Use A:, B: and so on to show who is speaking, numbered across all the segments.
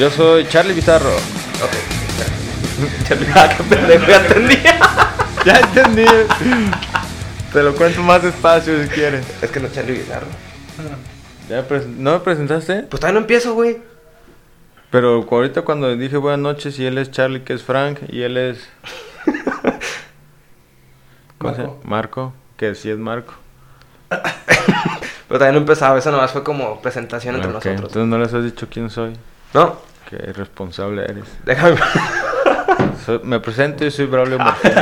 A: Yo soy Charlie Bizarro.
B: Ok. Charlie, ah, qué pendejo, ya entendí.
A: Ya entendí. Te lo cuento más despacio si quieres.
B: Es que no es Charlie Bizarro.
A: Ya pres- ¿No me presentaste?
B: Pues todavía no empiezo, güey.
A: Pero ahorita cuando dije buenas noches y él es Charlie, que es Frank, y él es... ¿Cómo se llama?
C: Marco.
A: Marco, que sí es Marco.
B: Pero todavía no empezaba, eso nomás fue como presentación entre
A: Ok,
B: nosotros.
A: Entonces no les has dicho quién soy.
B: No,
A: Qué irresponsable eres.
B: déjame.
A: Soy- me presento y soy Braulio Martínez.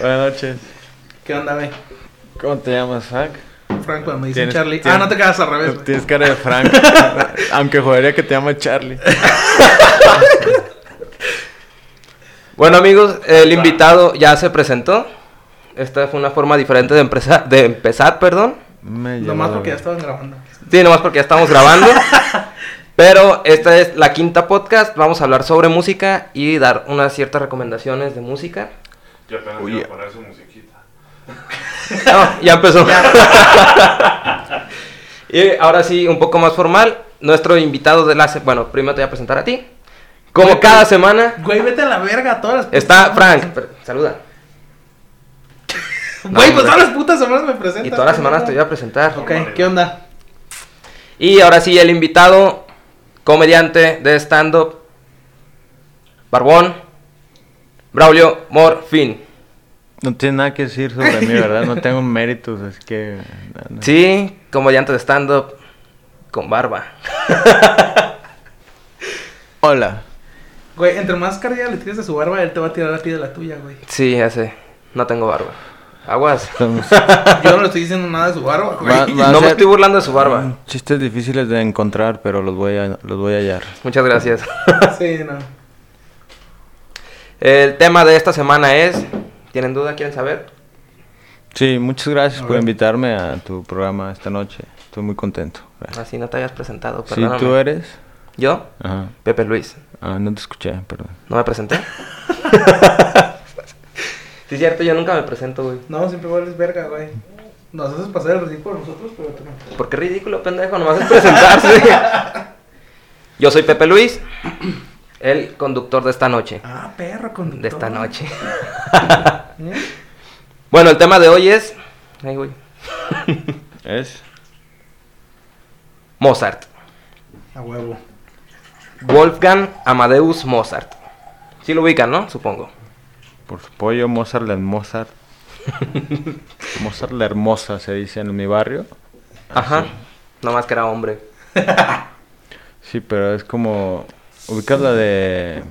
A: buenas noches.
C: ¿Qué onda, güey?
A: ¿Cómo te llamas, Frank?
C: Frank, cuando me dicen Charlie. Ah, no te quedas al revés.
A: Tienes cara de Frank. Aunque jodería que te llama Charlie.
B: Bueno, amigos, el invitado ya se presentó. Esta fue una forma diferente de, empresa- de empezar, perdón.
A: Me
C: Nomás porque ya estaban grabando.
B: Sí, nomás porque ya estamos grabando. Pero esta es la quinta podcast. Vamos a hablar sobre música y dar unas ciertas recomendaciones de música.
D: Yo apenas
A: Oye.
D: iba a poner su musiquita.
B: No, ya empezó. y ahora sí, un poco más formal. Nuestro invitado de la... Bueno, primero te voy a presentar a ti. Como
C: Güey,
B: cada
C: güey.
B: semana
C: Güey, vete a la verga todas las putas
B: está. Frank. Pero- Saluda.
C: Güey,
B: No,
C: pues
B: hombre.
C: todas las putas semanas me presentas.
B: Y todas las semanas te
C: güey.
B: voy a presentar.
C: Ok, ¿qué onda?
B: Y ahora sí, el invitado, comediante de stand-up, Barbón, Braulio Morfin.
A: No tiene nada que decir sobre mí, ¿verdad? No tengo méritos, así que... no, no.
B: Sí, comediante de stand-up, con barba.
A: Hola.
C: Güey, entre más carga le tires de su barba, él te va a tirar a ti de la tuya, güey.
B: Sí, ya sé, no tengo barba. Aguas.
C: Yo no le estoy diciendo nada de su barba, güey.
A: Va- va a
B: No me estoy burlando de su barba.
A: Chistes difíciles de encontrar, pero los voy a, los voy a hallar.
B: Muchas gracias.
C: Sí, no.
B: El tema de esta semana es... ¿Tienen duda? ¿Quieren saber?
A: Sí, muchas gracias por invitarme a tu programa esta noche. Estoy muy contento. Gracias.
B: Así no te habías presentado,
A: Sí,
B: perdóname.
A: tú eres...
B: ¿Yo?
A: Ajá.
B: Pepe Luis.
A: Ah, no te escuché, perdón.
B: ¿No me presenté? sí, es cierto, yo nunca me presento, güey.
C: No, siempre eres verga, güey. Nos haces pasar el ridículo a nosotros, pero tú no.
B: ¿Por qué ridículo, pendejo? Nomás es presentarse. Yo soy Pepe Luis, el conductor de esta noche.
C: Ah, perro, con
B: De esta noche.
C: ¿Eh?
B: Bueno, el tema de hoy es... Ay, güey.
A: ¿Es?
B: Mozart.
C: A huevo.
B: Wolfgang Amadeus Mozart. Sí lo ubican, ¿no? Supongo.
A: Por su pollo, Mozart la Mozart. Mozart la hermosa se dice en mi barrio.
B: Ajá. Nomás que era hombre.
A: Sí, pero es como. ¿Ubicas la de.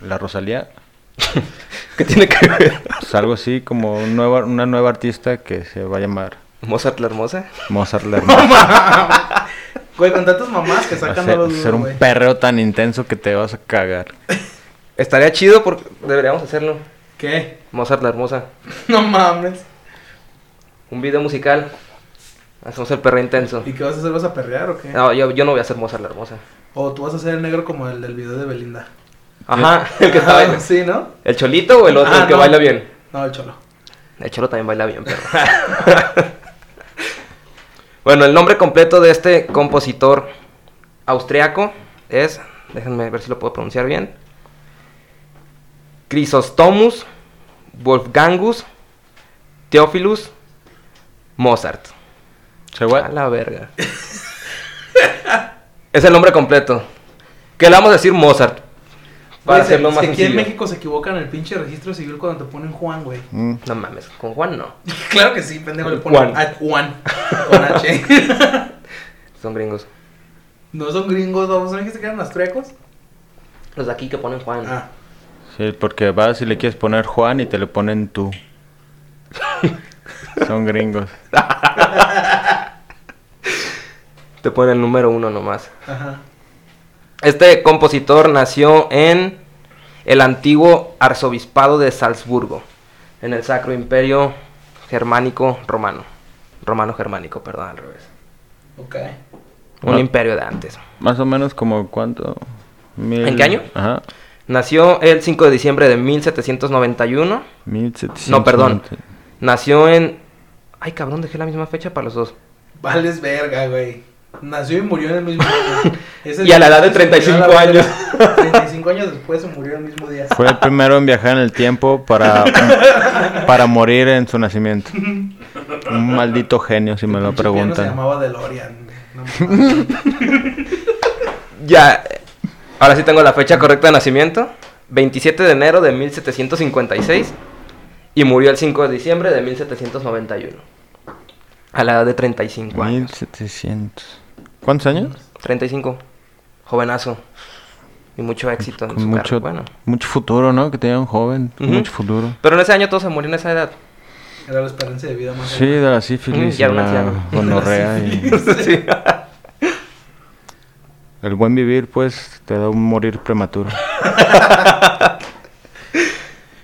A: La Rosalía?
B: ¿Qué tiene que ver?
A: Pues algo así como un nueva, una nueva artista que se va a llamar
B: Mozart la hermosa.
A: Mozart la hermosa.
C: Güey, con tantas mamás que
A: a
C: sacan
A: ser,
C: no los
A: ser un
C: güey.
A: perreo tan intenso que te vas a cagar.
B: Estaría chido porque deberíamos hacerlo.
C: ¿Qué?
B: Mozart la hermosa.
C: No mames.
B: Un video musical. Hacemos el perro intenso.
C: ¿Y qué vas a hacer? ¿Vas a perrear o qué?
B: No, yo, yo no voy a ser Mozart la hermosa.
C: O tú vas a ser el negro como el del video de Belinda.
B: Ajá, el que está bailando.
C: Sí, ¿no?
B: ¿El cholito o el otro,
C: Ah,
B: el que
C: no.
B: baila bien?
C: No, el cholo.
B: El cholo también baila bien, pero. bueno, el nombre completo de este compositor austriaco es. Déjenme ver si lo puedo pronunciar bien. Chrysostomus Wolfgangus Theophilus Mozart.
A: ¿Se?
B: A la verga. es el nombre completo. ¿Qué le vamos a decir Mozart? Para hacerlo más
C: si aquí en
B: sencillo.
C: México se equivocan en el pinche registro civil cuando te ponen Juan, güey.
A: Mm,
B: No mames, con Juan no.
C: claro que sí, pendejo, le ponen
B: Juan.
C: a Juan. Con H.
B: Son gringos.
C: no son gringos, ¿no? ¿No dijiste que eran austriacos?
B: Los de aquí que ponen Juan.
C: Ah.
A: Sí, porque vas y le quieres poner Juan y te le ponen tú. Son gringos.
B: Te ponen el número uno nomás.
C: Ajá.
B: Este compositor nació en el antiguo arzobispado de Salzburgo, en el Sacro Imperio Germánico Romano. Romano Germánico, perdón, al revés.
C: Ok.
B: Un imperio de antes.
A: Más o menos como cuánto. Mil-
B: ¿En qué año?
A: Ajá.
B: Nació el 5 de diciembre de 1791.
A: 1790.
B: No, perdón. Nació en... Ay, cabrón, dejé la misma fecha para los dos.
C: Vales verga, güey. Nació y murió en el mismo. Ese
B: Y a la edad de
C: se murió
B: 35
C: a la
B: años.
C: verga. 35 años después se murió el mismo día.
A: Fue el primero en viajar en el tiempo para, para morir en su nacimiento. Un maldito genio, si me lo
C: piano Se
A: preguntan.
C: llamaba DeLorean. No.
B: Ya, ahora sí tengo la fecha correcta de nacimiento. 27 de enero de 1756 y murió el 5 de diciembre de 1791. A la edad de 35 años.
A: 1700. ¿Cuántos años?
B: 35. Jovenazo. Y mucho éxito en
A: Con
B: su
A: mucho.
B: Bueno.
A: mucho futuro, ¿no? Que tenía un joven. Mucho futuro.
B: Pero en ese año todo se murió en esa edad.
C: Era la esperanza de vida más
A: Sí, de la sífilis,
B: Mm, ya
A: y
B: era un
A: la
B: anciano.
A: gonorrea y
B: Sí.
A: el buen vivir, pues, te da un morir prematuro.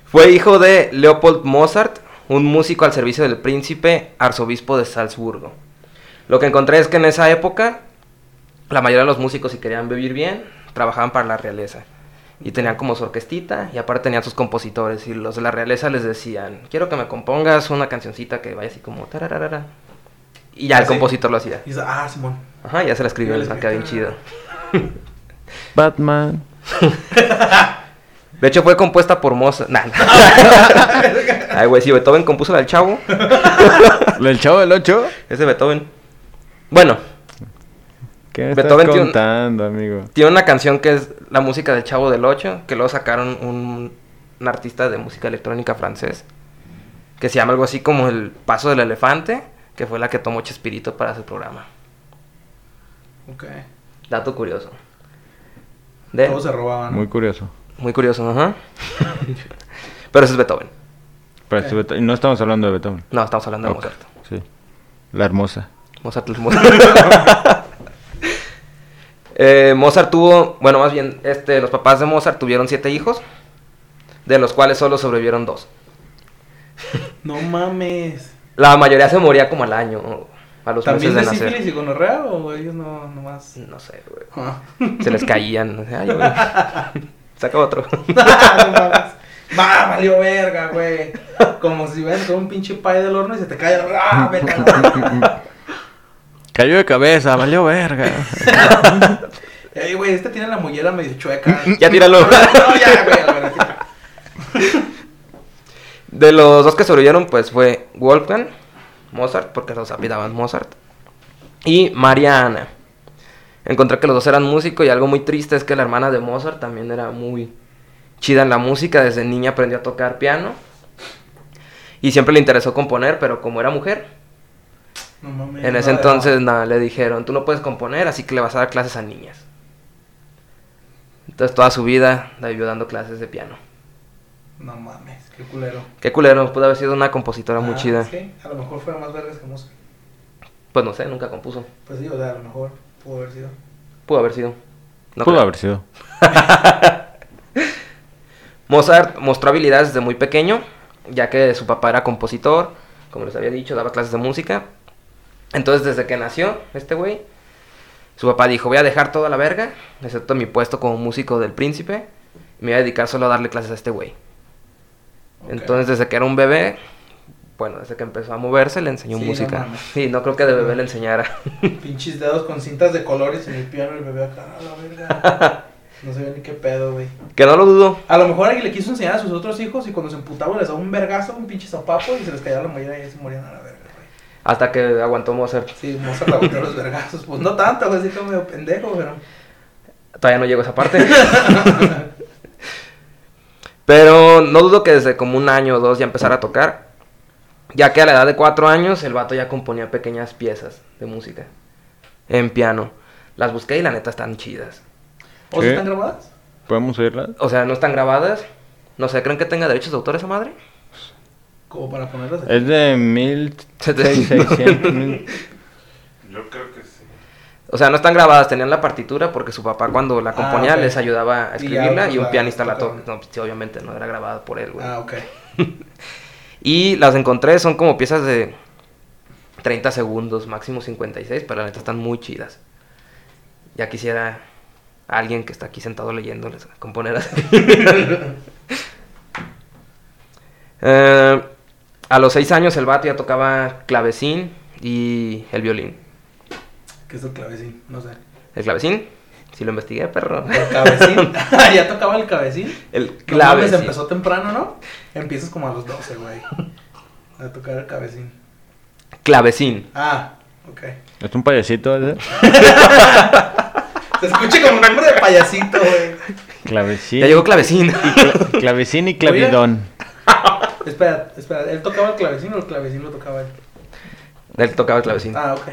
B: Fue hijo de Leopold Mozart, un músico al servicio del príncipe arzobispo de Salzburgo. Lo que encontré es que en esa época la mayoría de los músicos si querían vivir bien trabajaban para la realeza y tenían como su orquestita y aparte tenían sus compositores y los de la realeza les decían quiero que me compongas una cancioncita que vaya así como tararara y ya el
C: Así.
B: compositor lo hacía
C: Y dice, ah, Simón.
B: Ajá ya se la escribió
C: Ya le
B: acá bien chido
A: Batman.
B: de hecho fue compuesta por Mozart nah, nah. ay güey si Beethoven compuso la del chavo
A: ¿El chavo del 8?
B: es de Beethoven bueno
A: ¿Qué me
B: Beethoven
A: estás
B: tiene
A: contando, amigo?
B: Tiene una canción que es la música del Chavo del 8, que luego sacaron un, un artista de música electrónica francés, que se llama algo así como El Paso del Elefante, que fue la que tomó Chespirito para su programa.
C: Ok.
B: Dato curioso. De,
C: Todos se robaban.
A: Muy curioso.
B: muy curioso, ajá. Pero ese es Beethoven.
A: Pero este Beethoven- no estamos hablando de Beethoven.
B: No, estamos hablando de Mozart.
A: Sí. La hermosa.
B: Mozart, Mozart. Eh, Mozart tuvo, bueno, más bien, este, los papás de Mozart tuvieron siete hijos, de los cuales solo sobrevivieron dos.
C: No mames.
B: La mayoría se moría como al año, a los
C: ¿También
B: meses
C: de
B: de nacer.
C: sífilis y gonorrea o ellos no nomás?
B: No sé, güey.
C: Ah.
B: Se les caían. Ay, güey. Saca otro.
C: Va, valió verga, güey. Como si ven con un pinche pay del horno y se te cae. ¡Ah, vete!
A: Cayó de cabeza, valió verga.
C: Ey, güey, este tiene la mollera medio chueca.
B: Ya tíralo.
C: No, ya, güey.
B: De los dos que sobrevivieron, pues fue Wolfgang Mozart, porque los apellidaban Mozart, y María Ana. Encontré que los dos eran músicos y algo muy triste es que la hermana de Mozart también era muy chida en la música. Desde niña aprendió a tocar piano y siempre le interesó componer, pero como era mujer,
C: No
B: en ese entonces nada, le dijeron, tú no puedes componer, así que le vas a dar clases a niñas. Entonces toda su vida la vivió dando clases de piano.
C: No mames, qué culero.
B: Qué culero, pudo haber sido una compositora muy
C: Ah,
B: chida.
C: Sí, a lo mejor fuera más vergas que Mozart.
B: Pues no sé, nunca compuso.
C: Pues sí, o sea, a lo mejor pudo haber sido.
B: Pudo haber sido. No
A: Pudo
B: creo.
A: haber sido.
B: Mozart mostró habilidades desde muy pequeño, ya que su papá era compositor, como les había dicho, daba clases de música. Entonces, desde que nació este güey, su papá dijo, voy a dejar toda la verga, excepto mi puesto como músico del príncipe, y me voy a dedicar solo a darle clases a este güey. Entonces, desde que era un bebé, bueno, desde que empezó a moverse, le enseñó
C: Sí, no
B: música. Sí, no creo que de bebé le enseñara.
C: Pinches dedos con cintas de colores en el piano y el bebé acá, a la verga. No sabía ni qué pedo, güey.
B: que no lo dudo.
C: A lo mejor alguien le quiso enseñar a sus otros hijos y cuando se emputaba les daba un vergazo, un pinche zapapo y se les caía la mollera y se morían a la verga, güey.
B: Hasta que aguantó Mozart.
C: Sí, Mozart botó los vergazos. Pues no tanto, güey, así como medio pendejo, pero.
B: Todavía no llego a esa parte. Pero no dudo que desde como un año o dos ya empezara a tocar. Ya que a la edad de cuatro años el vato ya componía pequeñas piezas de música. En piano. Las busqué y la neta están chidas.
C: ¿O si están grabadas?
A: ¿Podemos oírla?
B: O sea, no están grabadas. No sé, ¿creen que tenga derechos de autor esa madre?
C: Como para ponerlas.
A: Es de 1600. mil-
D: Yo creo.
B: O sea, no están grabadas, tenían la partitura porque su papá cuando la
C: Ah,
B: componía les ayudaba a escribirla
C: pues,
B: y un
C: la
B: pianista la toca. No, pues, sí, obviamente no era grabada por él, güey.
C: Ah, ok.
B: Y las encontré, son como piezas de 30 segundos, máximo 56, pero la neta están muy chidas. Ya quisiera alguien que está aquí sentado leyéndoles componer así. Eh, a los 6 años el vato ya tocaba clavecín y el violín.
C: ¿Qué es el clavecín? No sé.
B: ¿El clavecín? Sí lo investigué, perro.
C: ¿El cabecín? ¿Ya tocaba el cabecín?
B: El
C: No
B: clavecín.
C: empezó temprano, ¿no? Empiezas como a los 12, güey. A tocar el cabecín.
B: Clavecín.
C: Ah, ok.
A: Es un payasito, ¿eh?
C: Se escucha como un nombre de payasito, güey.
A: Clavecín.
B: Ya llegó clavecín.
A: Clavecín y clavidón.
C: Espera, espera. ¿Él tocaba el clavecín o el clavecín lo tocaba él?
B: Él tocaba el clavecín.
C: Ah, ok.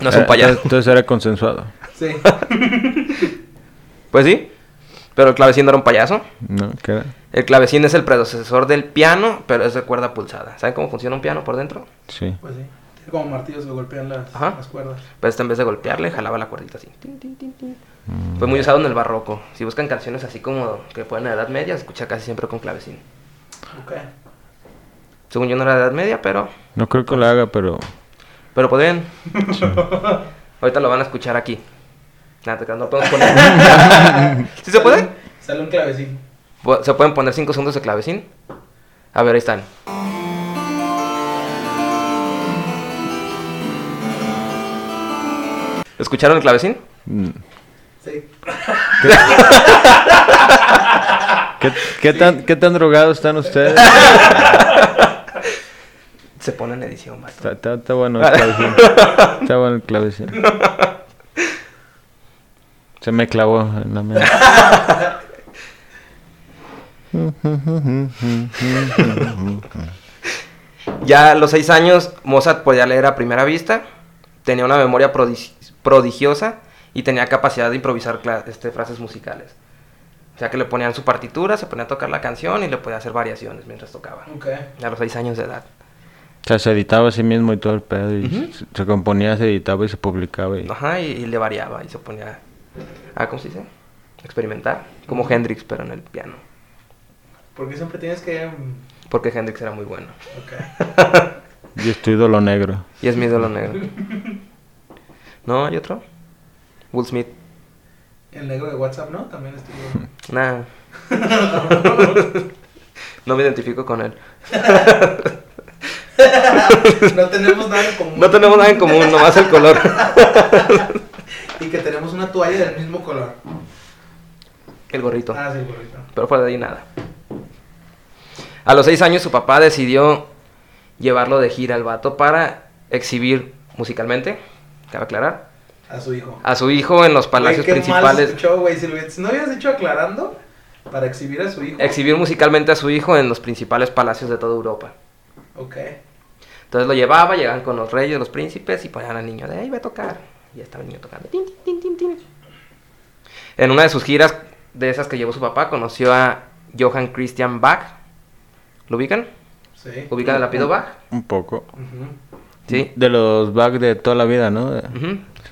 B: No es un
A: Eh,
B: payaso.
A: Entonces era consensuado.
C: Sí.
B: Pues sí. Pero el clavecín no era un payaso.
A: ¿No? ¿Qué era?
B: El clavecín es el predecesor del piano, pero es de cuerda pulsada. ¿Saben cómo funciona un piano por dentro?
A: Sí.
C: Pues sí. Tiene como martillos que golpean las,
B: Ajá.
C: las cuerdas.
B: Pero este en vez de golpearle, jalaba la cuerdita así. Tin, tin, tin, tin.
A: Mm.
B: Fue muy usado en el barroco. Si buscan canciones así como que pueden en la Edad Media, se escucha casi siempre con clavecín.
C: Ok.
B: Según yo no era de Edad Media, pero...
A: No creo que lo haga, pero...
B: Pero podrían. Ahorita lo van a escuchar aquí. Nada, no podemos poner. ¿Sí se puede?
C: Sale un clavecín.
B: ¿Se pueden poner 5 segundos de clavecín? A ver, ahí están. ¿Escucharon el clavecín?
A: mm,
C: Sí.
A: ¿Qué, qué tan, ¿Qué tan drogados están ustedes?
B: Se pone en edición, vato.
A: Está, está- está bueno el clavecín. Está bueno el clavecín. Se me clavó en la mente.
B: Ya a los 6 años, Mozart podía leer a primera vista, tenía una memoria prodi- prodigiosa y tenía capacidad de improvisar este, frases musicales. O sea que le ponían su partitura, se ponía a tocar la canción y le podía hacer variaciones mientras tocaba.
C: Ok.
B: A los 6 años de edad.
A: O sea, se editaba a sí mismo y todo el pedo. Y se, se componía, se editaba y se publicaba. Y...
B: Ajá, y, y le variaba y se ponía a, ¿cómo se dice? Experimentar. Como Hendrix, pero en el piano.
C: Porque siempre tienes que. mm,
B: Porque Hendrix era muy bueno.
C: Ok.
A: Y es tu ídolo negro.
B: Y es mi ídolo negro. ¿No? ¿Hay otro? Will Smith.
C: El negro de WhatsApp, ¿no? También estuvo.
B: Nah. no me identifico con él.
C: No tenemos nada en común.
B: No tenemos nada en común, nomás el color.
C: Y que tenemos una toalla del mismo color.
B: El gorrito.
C: Ah, sí, correcto.
B: Pero fuera de ahí nada. A los seis años su papá decidió llevarlo de gira al vato para exhibir musicalmente, cabe aclarar,
C: A su hijo.
B: a su hijo en los palacios
C: qué mal
B: principales.
C: se escuchó, güey. Si, lo hubieras- no hubieras dicho aclarando, para exhibir a su hijo.
B: Exhibir musicalmente a su hijo en los principales palacios de toda Europa.
C: Ok.
B: Entonces lo llevaba, llegaban con los reyes, los príncipes y ponían al niño de ahí va a tocar. Y ya estaba el niño tocando. Tin, tin, tin, tin, tin. En una de sus giras, de esas que llevó su papá, conoció a Johann Christian Bach. ¿Lo ubican?
C: Sí.
B: ¿Ubican el apellido Bach?
A: Un poco.
B: Sí.
A: De los back de toda la vida, ¿no? De-.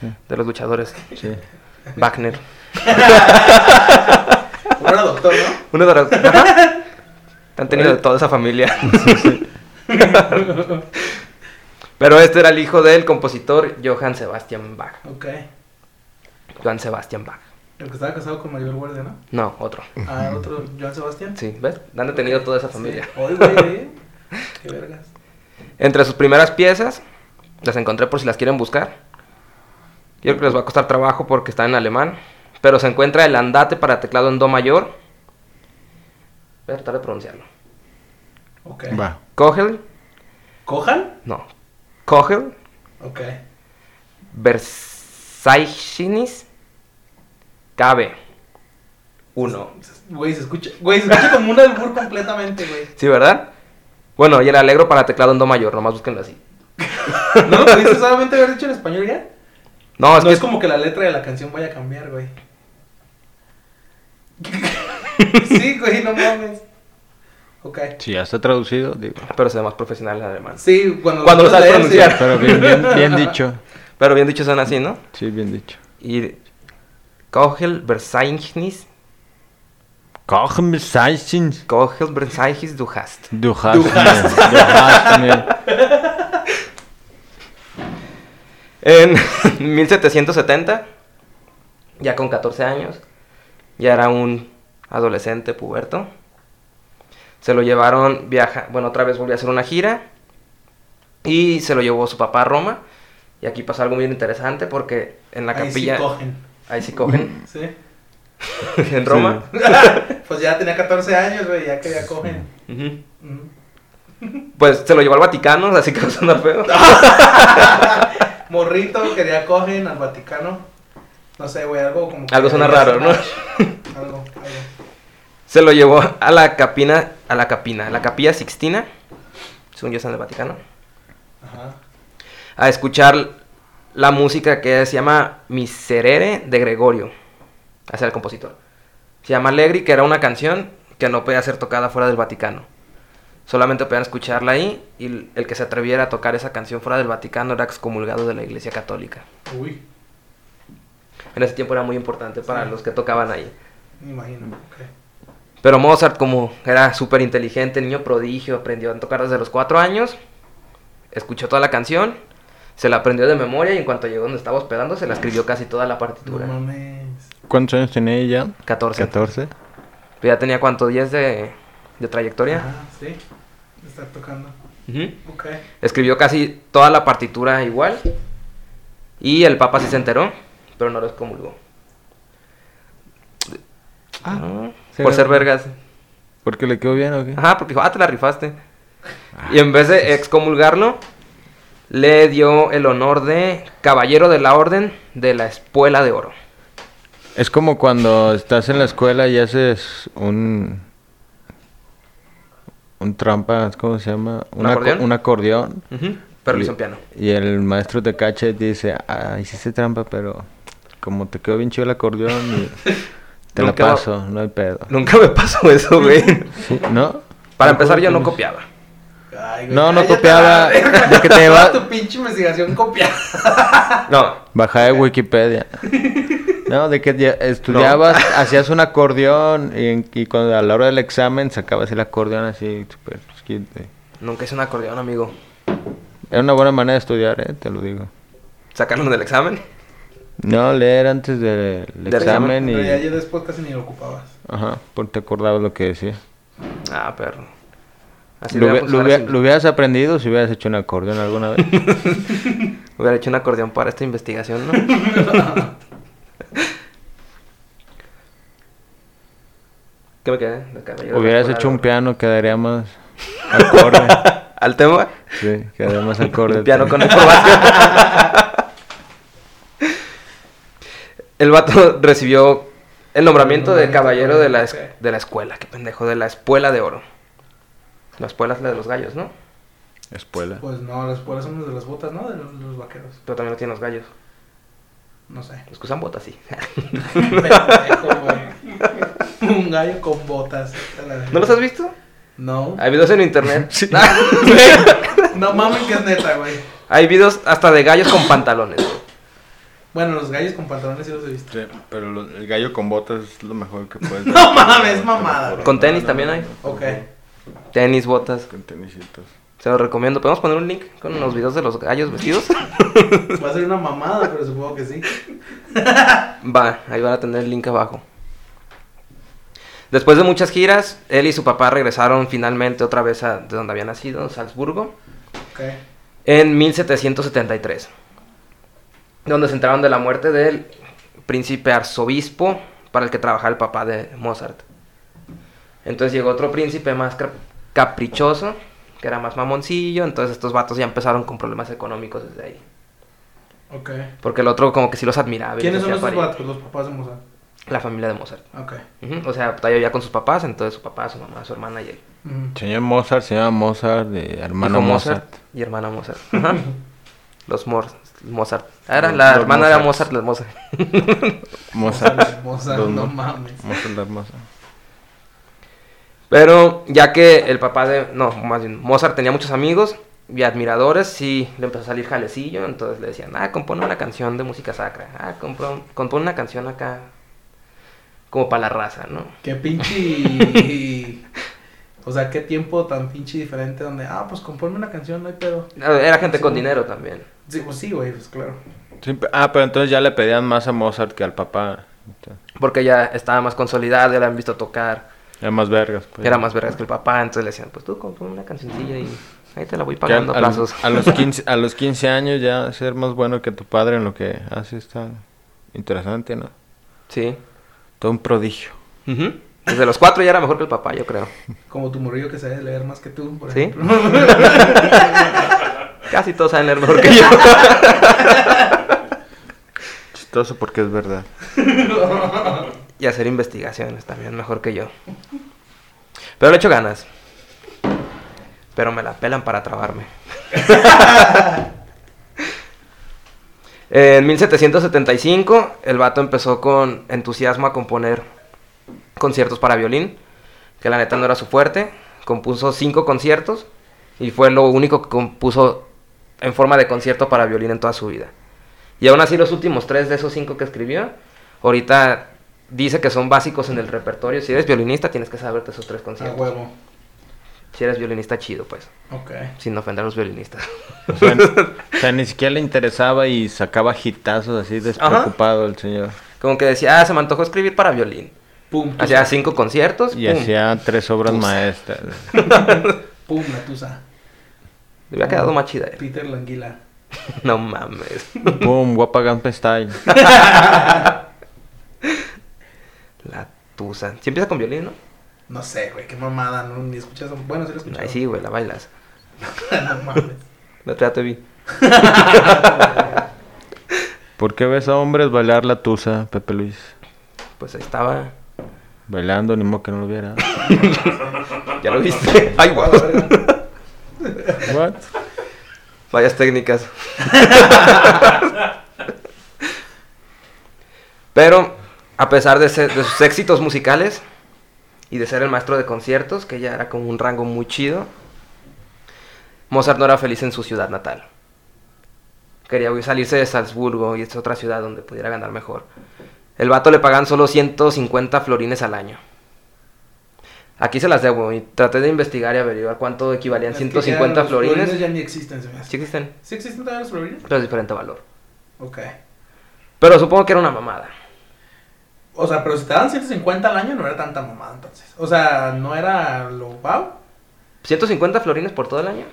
A: Sí.
B: De los luchadores.
A: sí.
B: Wagner.
C: Uno era doctor, ¿no?
B: Uno de los... Ajá. Han tenido de toda esa familia. Pero este era el hijo del compositor Johann Sebastian Bach.
C: Ok.
B: Johann Sebastian Bach.
C: El que estaba casado con Maribel Guardia, ¿no?
B: No, otro.
C: Ah, otro, Joan Sebastián.
B: Sí, ¿ves? Han tenido toda esa familia.
C: ¿eh? Qué vergas.
B: Entre sus primeras piezas, las encontré por si las quieren buscar. Yo creo que les va a costar trabajo porque está en alemán. Pero se encuentra el andate para teclado en do mayor. Voy a tratar de pronunciarlo.
C: Ok.
A: Va.
B: Kogel,
C: ¿Cojan?
B: no. Kogel,
C: Ok.
B: Versaichinis, KB. Uno.
C: Güey, se escucha, güey, se escucha como un albur completamente, güey.
B: ¿Sí, verdad? Bueno, y el alegro para teclado en do mayor, nomás búsquenlo así.
C: ¿No lo pudiste solamente haber dicho en español ya?
B: No, es
C: No
B: que
C: es como que la letra de la canción vaya a cambiar, güey. sí, güey, no mames. Ok.
A: Si ya está traducido, digo.
B: Pero se ve más profesional en alemán.
C: Sí, cuando,
B: Cuando lo sabes
C: leer, sí.
B: pronunciar.
A: Pero bien, bien, bien dicho.
B: Pero bien dicho son así, ¿no?
A: Sí, bien dicho.
B: Y Kogel, Versaichnis,
A: Kochen Bezeichnung.
B: Kogel, Versaichnis, du hast.
A: Du hast
C: Du
A: hast.
B: En 1770, ya con 14 años, ya era un adolescente puberto. Se lo llevaron, viaja, bueno, otra vez volvió a hacer una gira y se lo llevó su papá a Roma Y aquí pasa algo muy interesante porque en la
C: Ahí
B: capilla...
C: sí cogen.
B: ahí sí cogen.
C: Sí.
B: en Roma.
C: pues ya tenía 14 años, güey, ya que ya cogen.
B: Pues se lo llevó al Vaticano, así que no suena feo.
C: Morrito que ya cogen al Vaticano. No sé, güey, algo como. que
B: Algo suena
C: quería
B: raro, ¿no?
C: más. Algo, algo.
B: Se lo llevó a la capina, a la capina, a la capilla Sixtina, según yo es en el Vaticano,
C: Ajá.
B: a escuchar la música que se llama Miserere de Gregorio, hacia el compositor. Se llama Allegri, que era una canción que no podía ser tocada fuera del Vaticano. Solamente podían escucharla ahí y el- que se atreviera a tocar esa canción fuera del Vaticano era excomulgado de la Iglesia Católica.
C: Uy,
B: En ese tiempo era muy importante para
C: Sí.
B: los que tocaban ahí.
C: me imagino.
B: Pero Mozart, como era súper inteligente, niño prodigio, aprendió a tocar desde los cuatro años, escuchó toda la canción, se la aprendió de memoria y en cuanto llegó donde estaba hospedando, se la escribió casi toda la partitura.
C: No mames.
A: ¿Cuántos años tenía ella?
B: 14.
A: 14.
B: Pero ya tenía cuánto, 10 de, de trayectoria.
C: Ajá, sí. Está tocando.
B: Ujú.
C: Ok.
B: Escribió casi toda la partitura igual. Y el Papa sí se enteró, pero no lo excomulgó. Ah, por ser vergas.
A: ¿Porque le quedó bien o qué?
B: Ajá, porque dijo, ah, te la rifaste. Y en vez de excomulgarlo, le dio el honor de caballero de la orden de la espuela de oro.
A: Es como cuando estás en la escuela y haces un... Un trampa, ¿cómo se llama?
B: ¿Un acordeón?
A: Un acordeón.
B: Ujú, Pero lo
A: Y-
B: hizo en piano.
A: Y el maestro de cache dice, ah, hiciste trampa, pero como te quedó bien chido el acordeón, y te
B: Nunca va-
A: paso, no hay pedo.
B: Nunca me pasó eso, güey.
A: Sí, ¿No?
B: Para empezar, yo no copiaba.
C: Ay, güey,
A: No, no copiaba, de que te lleva-
C: tu pinche investigación copiada.
B: No,
A: Baja de Wikipedia. No, de que ya estudiabas, hacías un acordeón y, y cuando a la hora del examen sacabas el acordeón así, súper chiquito.
B: nunca hice un acordeón, amigo.
A: Era una buena manera de estudiar, eh, te lo digo.
B: Sacarlo del examen.
A: No, leer antes del
B: Del
A: examen
C: Pero ya
A: y...
C: yo después casi ni lo ocupabas.
A: Ajá, porque te acordabas lo que decía.
B: Ah, perro. Así
A: Lo, lo hubie-
B: así.
A: lo hubieras aprendido si hubieras hecho un acordeón alguna vez.
B: Hubiera hecho un acordeón para esta investigación, ¿no? ¿Qué me quedé? De de la
A: hubieras hecho
B: de
A: un piano, quedaría más acorde.
B: ¿Al tema?
A: sí, quedaría más acorde.
B: Un piano
A: el
B: con información. El vato recibió el nombramiento de caballero de la, es- de la escuela. Qué pendejo, de la espuela de oro. La espuela es la de los gallos, ¿no?
A: Espuela.
C: Pues no, las polas son las de las botas, ¿no? De los, los vaqueros.
B: Pero también lo tienen los gallos.
C: No sé.
B: Los que usan botas, sí.
C: Pendejo, güey. Un gallo con botas.
B: ¿No los has visto?
C: No.
B: Hay videos en internet.
C: No mames que es neta, güey.
B: Hay videos hasta de gallos con pantalones.
C: Bueno, los gallos con pantalones sí los he visto.
A: Sí, pero lo- el gallo con botas es lo mejor que puedes
C: No mames, mamada.
B: Con tenis también hay.
C: Ok.
B: Tenis, botas.
A: Con tenisitos.
B: Se los recomiendo. ¿Podemos poner un link con los videos de los gallos vestidos?
C: Va a ser una mamada, pero supongo que sí.
B: Va, ahí van a tener el link abajo. Después de muchas giras, él y su papá regresaron finalmente otra vez a de donde había nacido, Salzburgo,
C: Ok.
B: en 1773. Donde se enteraron de la muerte del príncipe arzobispo para el que trabajaba el papá de Mozart. Entonces llegó otro príncipe más caprichoso, que era más mamoncillo, entonces estos vatos ya empezaron con problemas económicos desde ahí.
C: Ok.
B: Porque el otro como que sí los admiraba. y
C: ¿Quiénes son esos vatos? Los papás de Mozart.
B: La familia de Mozart.
C: Ok.
B: O sea, estaba ya con sus papás, entonces su papá, su mamá, su hermana y él.
A: Señor Mozart, se llama Mozart, de hermano
B: Hijo
A: Mozart.
B: y hermana Mozart. Ajá. Los Mor Mozart. Ah, Era,
A: Los-
B: la
A: los
B: hermana era
A: Mozarts.
B: Mozart, la Mozart.
A: Mozart.
C: Mozart,
A: Los
C: no mames.
A: Mozart la hermosa.
B: Pero ya que el papá de... No, más bien, Mozart tenía muchos amigos y admiradores, sí, le empezó a salir jalecillo, entonces le decían, ah, compone una canción de música sacra. Ah, compone, compone una canción acá como para la raza, ¿no?
C: Qué pinche. o sea, qué tiempo tan pinche diferente donde, ah, pues componme una canción, no hay pedo.
B: Era gente
C: Sí.
B: con dinero también.
C: Sí, pues sí, güey, pues claro.
A: Sí, ah, pero entonces ya le pedían más a Mozart que al papá.
B: Porque ya estaba más consolidado, ya la han visto tocar.
A: Era más vergas, pues.
B: Era más vergas que el papá, entonces le decían, pues tú compra una cancioncilla y ahí te la voy
A: a,
B: pagando a
A: a los,
B: plazos.
A: a los 15, a los 15 años ya ser más bueno que tu padre en lo que hace está interesante, ¿no?
B: Sí.
A: Todo un prodigio.
B: Ujú. Desde los cuatro ya era mejor que el papá, yo creo.
C: Como tu morrillo que sabe leer más que tú, por
B: ¿Sí?
C: ejemplo.
B: Casi todos saben leer mejor que yo.
A: Chistoso porque es verdad.
B: y hacer investigaciones también mejor que yo. Pero le echo ganas. Pero me la pelan para trabarme. en 1775, el vato empezó con entusiasmo a componer conciertos para violín, que la neta no era su fuerte. Compuso cinco conciertos y fue lo único que compuso en forma de concierto para violín en toda su vida. Y aún así los últimos tres de esos cinco que escribió, ahorita dice que son básicos en el repertorio. Si eres violinista tienes que saberte esos tres
C: A
B: conciertos.
C: huevo.
B: Si eres violinista chido, pues,
C: Ok.
B: sin ofender a los violinistas.
A: O sea, o sea, ni siquiera le interesaba y sacaba hitazos así despreocupado el señor.
B: Como que decía, ah, se me antojó escribir para violín.
C: Pum.
B: Hacía cinco conciertos.
A: Y
B: pum.
A: hacía tres obras
B: Tusa.
A: maestras.
C: Pum, la tusa.
B: Le había quedado más chida. eh.
C: Peter Languila.
B: No mames.
A: Boom, guapa Gampa Style.
B: La tusa. Si empieza con violín, ¿no?
C: No sé, güey, qué mamada, no, ni escuchas. Bueno, sí lo escuché.
B: Ay, sí, güey, la bailas.
C: no mames.
B: No te vi.
A: ¿Por qué ves a hombres bailar la tusa, Pepe Luis?
B: Pues ahí estaba.
A: Bailando, ni modo que no lo viera.
B: ¿Ya lo viste? Ay, guau.
A: What?
B: Vayas técnicas. Pero, a pesar de, ser- de sus éxitos musicales y de ser el maestro de conciertos, que ya era como un rango muy chido, Mozart no era feliz en su ciudad natal. Quería salirse de Salzburgo y es otra ciudad donde pudiera ganar mejor. El vato le pagan solo 150 florines al año. Aquí se las debo y traté de investigar y averiguar cuánto equivalían
C: Es que
B: 150
C: ya los
B: florines.
C: ya ni existen, se me hace.
B: Sí existen,
C: ¿Sí existen todavía los florines?
B: pero es diferente valor.
C: Ok.
B: Pero supongo que era una mamada.
C: O sea, pero si te dan 150 al año no era tanta mamada entonces. O sea, no era lo wow.
B: 150 florines por todo el año.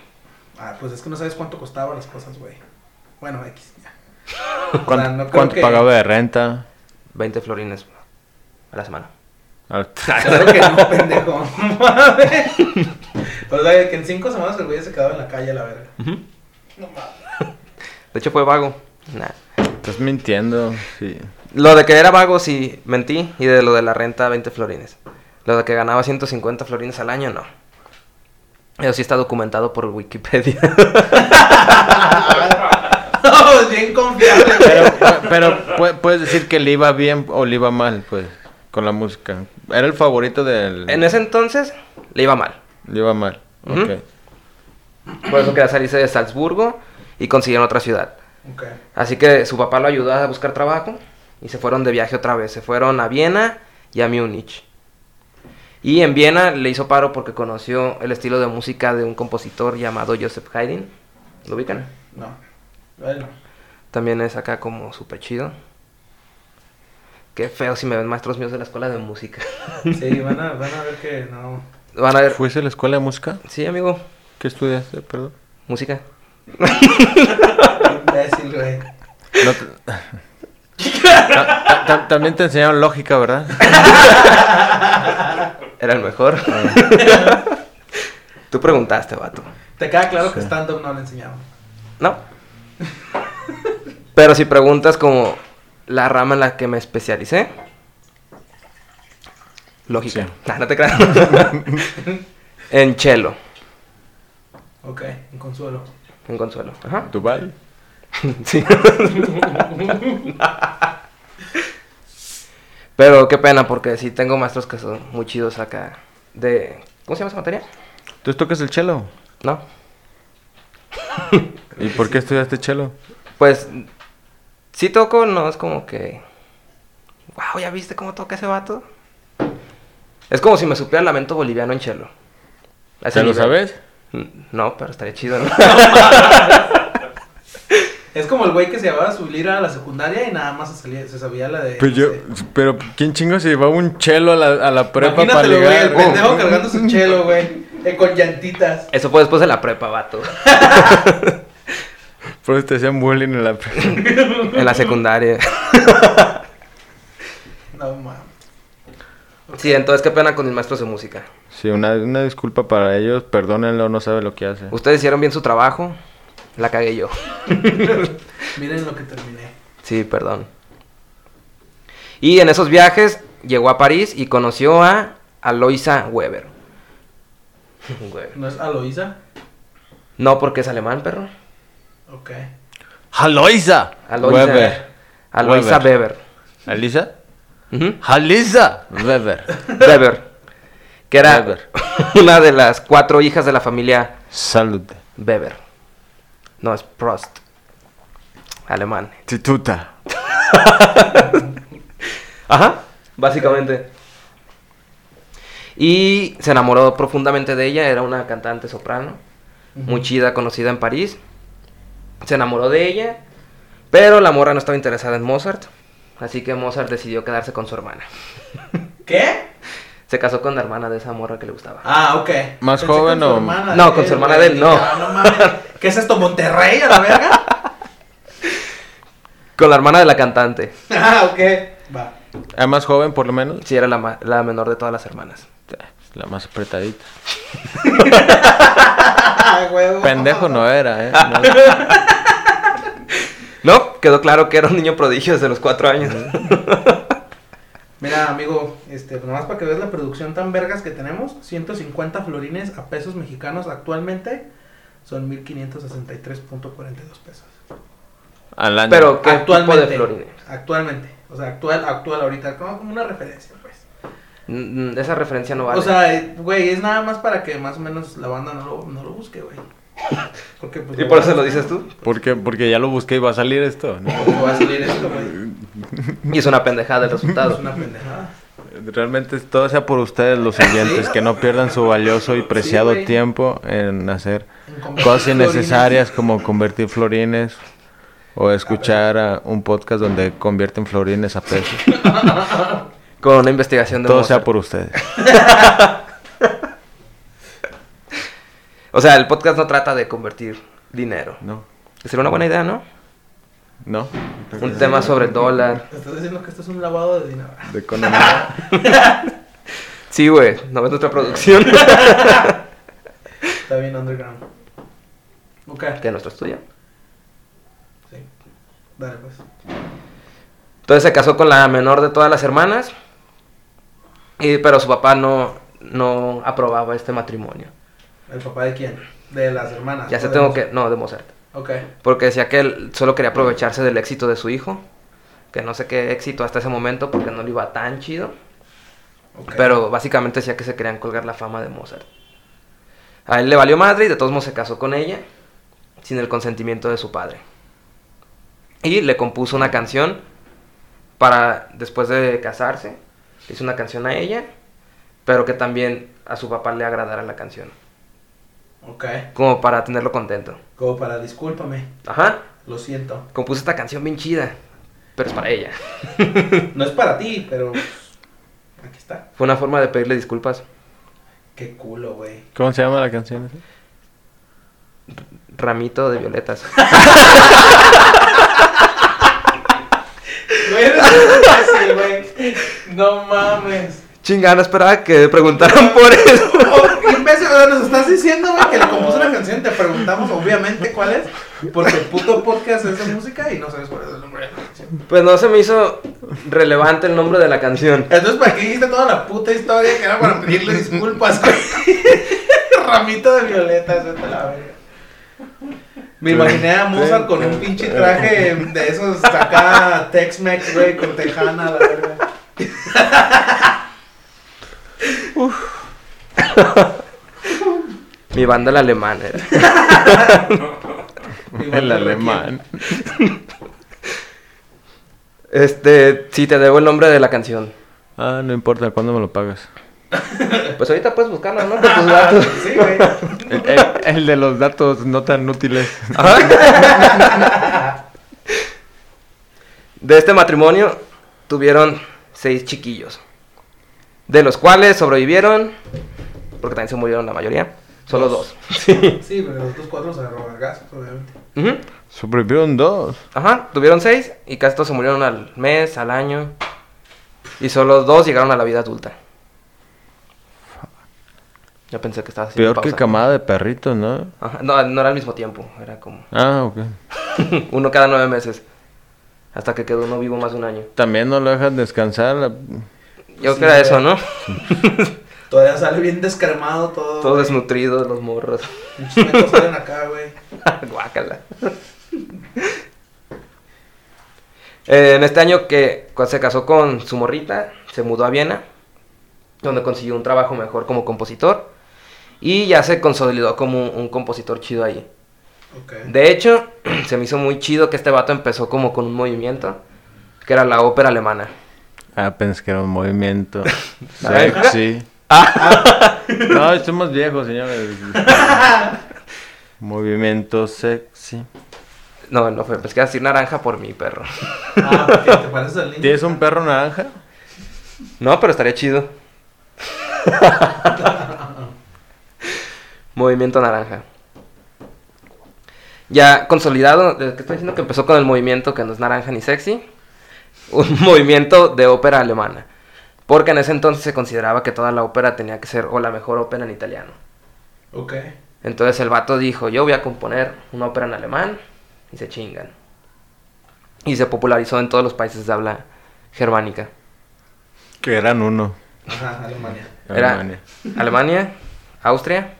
C: Ah, pues es que no sabes cuánto costaban las cosas, güey. Bueno, X. ya.
A: ¿Cuánto,
C: no
A: cuánto
C: que-
A: pagaba de renta?
B: 20 florines a la semana.
C: Claro que no, pendejo. O sea, que en 5 semanas el güey se quedaba en la calle a la verga. No mames.
B: De hecho fue vago. Nah.
A: Estás mintiendo, sí.
B: Lo de que era vago sí mentí y de lo de la renta 20 florines. Lo de que ganaba 150 florines al año no. Eso sí está documentado por Wikipedia.
C: Bien confiable,
A: Pero, puedes decir que le iba bien o le iba mal, pues, con la música. Era el favorito del...
B: en ese entonces le iba mal.
A: Le iba mal. Ok.
B: Por eso quería salirse de Salzburgo y consiguieron otra ciudad.
C: Ok.
B: Así que su papá lo ayudó a buscar trabajo y se fueron de viaje otra vez. Se fueron a Viena y a Múnich. Y en Viena le hizo paro porque conoció el estilo de música de un compositor llamado Joseph Haydn. ¿Lo ubican?
C: No. Bueno.
B: También es acá como súper chido. Qué feo si me ven maestros míos de la escuela de música.
C: Sí, van a, van a ver que no.
B: Van a ver.
A: ¿Fuiste a la escuela de música?
B: Sí, amigo.
A: ¿Qué estudiaste, perdón?
B: Música.
C: Imbécil, güey.
A: No te- Ta- ta- ta- También te enseñaron lógica, ¿verdad?
B: Era el mejor. Tú preguntaste, vato.
C: Te queda claro que stand-up no le enseñaron.
B: No. Pero si preguntas como la rama en la que me especialicé. Lógica.
A: Sí.
B: Nah, no te creas. en chelo.
C: Ok, en consuelo.
B: En consuelo. Ajá.
A: ¿Duval?
B: Sí. Pero qué pena porque sí tengo maestros que son muy chidos acá. De. ¿Cómo se llama esa materia?
A: ¿Tú tocas el chelo?
B: ¿No?
A: ¿Y por qué estudiaste chelo?
B: Pues. Sí toco, no es como que. Wow, ¿ya viste cómo toca ese vato? Es como si me supiera el lamento boliviano en chelo. A
A: ¿Te lo
B: nivel.
A: sabes?
B: No, pero estaría chido, ¿no?
C: Es como el güey que se llevaba su lira a la secundaria y nada más se, salía, se sabía la de.
A: Pues
C: no
A: yo, pero ¿quién chingo se llevaba un chelo a la, a la prepa para
C: Imagínatelo, güey, el
A: ligar?
C: pendejo cargando su chelo, güey. eh, con llantitas.
B: Eso fue después de la prepa, vato.
A: Por eso te hacían bullying en la
B: en la secundaria.
C: No mames.
B: Sí, entonces qué pena con mis maestros de música.
A: Sí, una, una disculpa para ellos, perdónenlo, no sabe lo que hace.
B: Ustedes hicieron bien su trabajo, la cagué yo.
C: Miren lo que terminé.
B: Sí, perdón. Y en esos viajes llegó a París y conoció a Aloisa Weber. Weber.
C: ¿No es Aloisa?
B: No, porque es alemán, perro.
C: Ok.
A: ¡Aloisa!
B: Aloisa
A: Weber.
B: Aloisa
A: Weber. ¿Alisa?
B: Ujú.
A: ¡Alisa! Weber.
B: Weber. Que era
A: Weber.
B: una de las cuatro hijas de la familia
A: Salud.
B: Weber. No, es Prost. Alemán.
A: Tituta.
B: Ajá, básicamente. Y se enamoró profundamente de ella, era una cantante soprano, muy chida, conocida en París. Se enamoró de ella, pero la morra no estaba interesada en Mozart, así que Mozart decidió quedarse con su hermana.
C: ¿Qué?
B: Se casó con la hermana de esa morra que le gustaba.
C: Ah, ok.
A: ¿Más
C: Pensé
A: joven
C: con su
A: o-
C: hermana
B: No,
C: de
B: con su hermana de él, no.
C: Ah, no mames. ¿Qué es esto, Monterrey, a la verga?
B: Con la hermana de la cantante.
C: ah, ok. Va.
A: ¿Es más joven, por lo menos?
B: Sí, era la, la menor de todas las hermanas.
A: La más apretadita.
C: Ah.
A: Pendejo no era, ¿eh? No.
B: No, quedó claro que era un niño prodigio desde los cuatro años.
C: Mira, amigo, este, pues nomás para que veas la producción tan vergas que tenemos, 150 florines a pesos mexicanos actualmente son 1563.42 pesos.
A: Al año.
B: Pero, ¿qué tipo
C: actualmente,
B: de florines?
C: Actualmente, o sea, actual, actual ahorita, como una referencia,
B: Esa referencia no vale.
C: O sea, güey, es nada más para que más o menos la banda no lo, no lo busque, güey. Porque, pues,
B: ¿Y por eso lo dices tú?
A: ¿Por qué? Porque ya lo busqué y va a salir esto. ¿no?
C: Porque va a salir esto, güey.
B: Y es una pendejada el resultado.
C: Es una pendejada.
A: Realmente todo sea por ustedes, los oyentes, que no pierdan su valioso y preciado
C: güey.
A: tiempo en hacer
C: En
A: cosas
C: florines.
A: innecesarias como convertir florines o escuchar a un podcast donde convierten florines a pesos.
B: Con una investigación de
A: Todo
B: Mozart.
A: sea por ustedes.
B: O sea, el podcast no trata de convertir dinero.
A: No,
B: Sería una buena idea, ¿no?
A: no.
B: Un tema sobre el dólar.
C: Estás diciendo que esto es un lavado de dinero.
A: De economía.
B: Sí, güey. No ves nuestra producción.
C: Está bien underground. Ok.
B: que nuestro estudio.
C: Sí. Dale, pues.
B: Entonces se casó con la menor de todas las hermanas. Y, pero su papá no, no aprobaba este matrimonio.
C: ¿El papá de quién? De las hermanas.
B: Ya
C: ¿o
B: se tengo que... No, de Mozart.
C: Ok.
B: Porque decía que él solo quería aprovecharse del éxito de su hijo. Que no sé qué éxito hasta ese momento porque no le iba tan chido.
C: ok.
B: Pero básicamente decía que se querían colgar la fama de Mozart. A él le valió madre y de todos modos se casó con ella sin el consentimiento de su padre. Y le compuso una canción para, después de casarse, le hizo una canción a ella, pero que también a su papá le agradara la canción.
C: Ok.
B: Como para tenerlo contento.
C: Como para discúlpame.
B: Ajá,
C: Lo siento.
B: compuso esta canción bien chida, pero es para ella.
C: No es para ti, pero. pues, Aquí está.
B: Fue una forma de pedirle disculpas.
C: Qué culo, güey.
A: ¿Cómo se llama la canción?
B: Ramito de violetas.
C: Güey, eres un imbécil, güey. No mames.
B: Chingada, no esperaba que preguntaran por eso.
C: Oh, imbécil, nos estás diciendo, güey, que le compuso una canción. Te preguntamos, obviamente, cuál es. Porque el puto podcast es de música y no sabes cuál es el nombre de la canción.
B: Pues no se me hizo relevante el nombre de la canción.
C: Entonces, ¿para qué dijiste toda la puta historia que era para pedirle disculpas? Ramito de violetas, vete a la verga. Me imaginé a Mozart con un pinche traje de esos acá Tex-Mex, güey, con tejana, la verga.
B: Mi banda el alemán era.
A: El alemán.
B: Este, sí, te debo el nombre de la canción.
A: Ah, no importa, ¿cuándo me lo pagas?
B: Pues ahorita puedes buscarlo, ¿no? Con tus datos.
C: Sí, güey.
A: El, el- el de los datos no tan útiles.
B: Ajá. De este matrimonio tuvieron seis chiquillos, de los cuales sobrevivieron, porque también se murieron la mayoría, solo dos. Sí.
C: Sí, pero los otros cuatro se agarró vergazos, obviamente.
B: Ujú.
A: Sobrevivieron dos.
B: Ajá, tuvieron seis y casi todos se murieron al mes, al año. Y solo dos llegaron a la vida adulta. Yo pensé que estaba
A: Peor que
B: pausa.
A: camada de perritos, ¿no?
B: Ajá, no, no era al mismo tiempo, era como
A: Ah, ok.
B: uno cada nueve meses. Hasta que quedó uno vivo más de un año.
A: También no lo dejan descansar.
B: Yo creo
C: Sí,
B: que era
C: güey.
B: eso, ¿no?
C: Todavía sale bien descremado todo.
B: Todos
C: güey.
B: desnutridos, los morros.
C: Muchos salen acá, güey.
B: Guácala. Eh, en este año que cuando se casó con su morrita, se mudó a Viena, donde consiguió un trabajo mejor como compositor. Y ya se consolidó como un, un compositor chido ahí.
C: Ok.
B: De hecho, se me hizo muy chido que este vato empezó como con un movimiento, que era la ópera alemana.
A: Ah, pensé que era un movimiento sexy. No, estamos viejos, señores. movimiento sexy.
B: No, no fue, pensé que iba a decir naranja por mi perro.
C: Ah, porque te pareces al niño.
A: ¿Tienes un perro naranja?
B: No, pero estaría chido. movimiento naranja. Ya consolidado, desde que estoy diciendo que empezó con el movimiento que no es naranja ni sexy, un movimiento de ópera alemana. Porque en ese entonces se consideraba que toda la ópera tenía que ser o la mejor ópera en italiano.
C: Ok.
B: Entonces el vato dijo, yo voy a componer una ópera en alemán y se chingan. Y se popularizó en todos los países de habla germánica.
A: Que eran uno.
C: Ajá, Alemania.
B: Era
A: Alemania.
B: Alemania, Austria,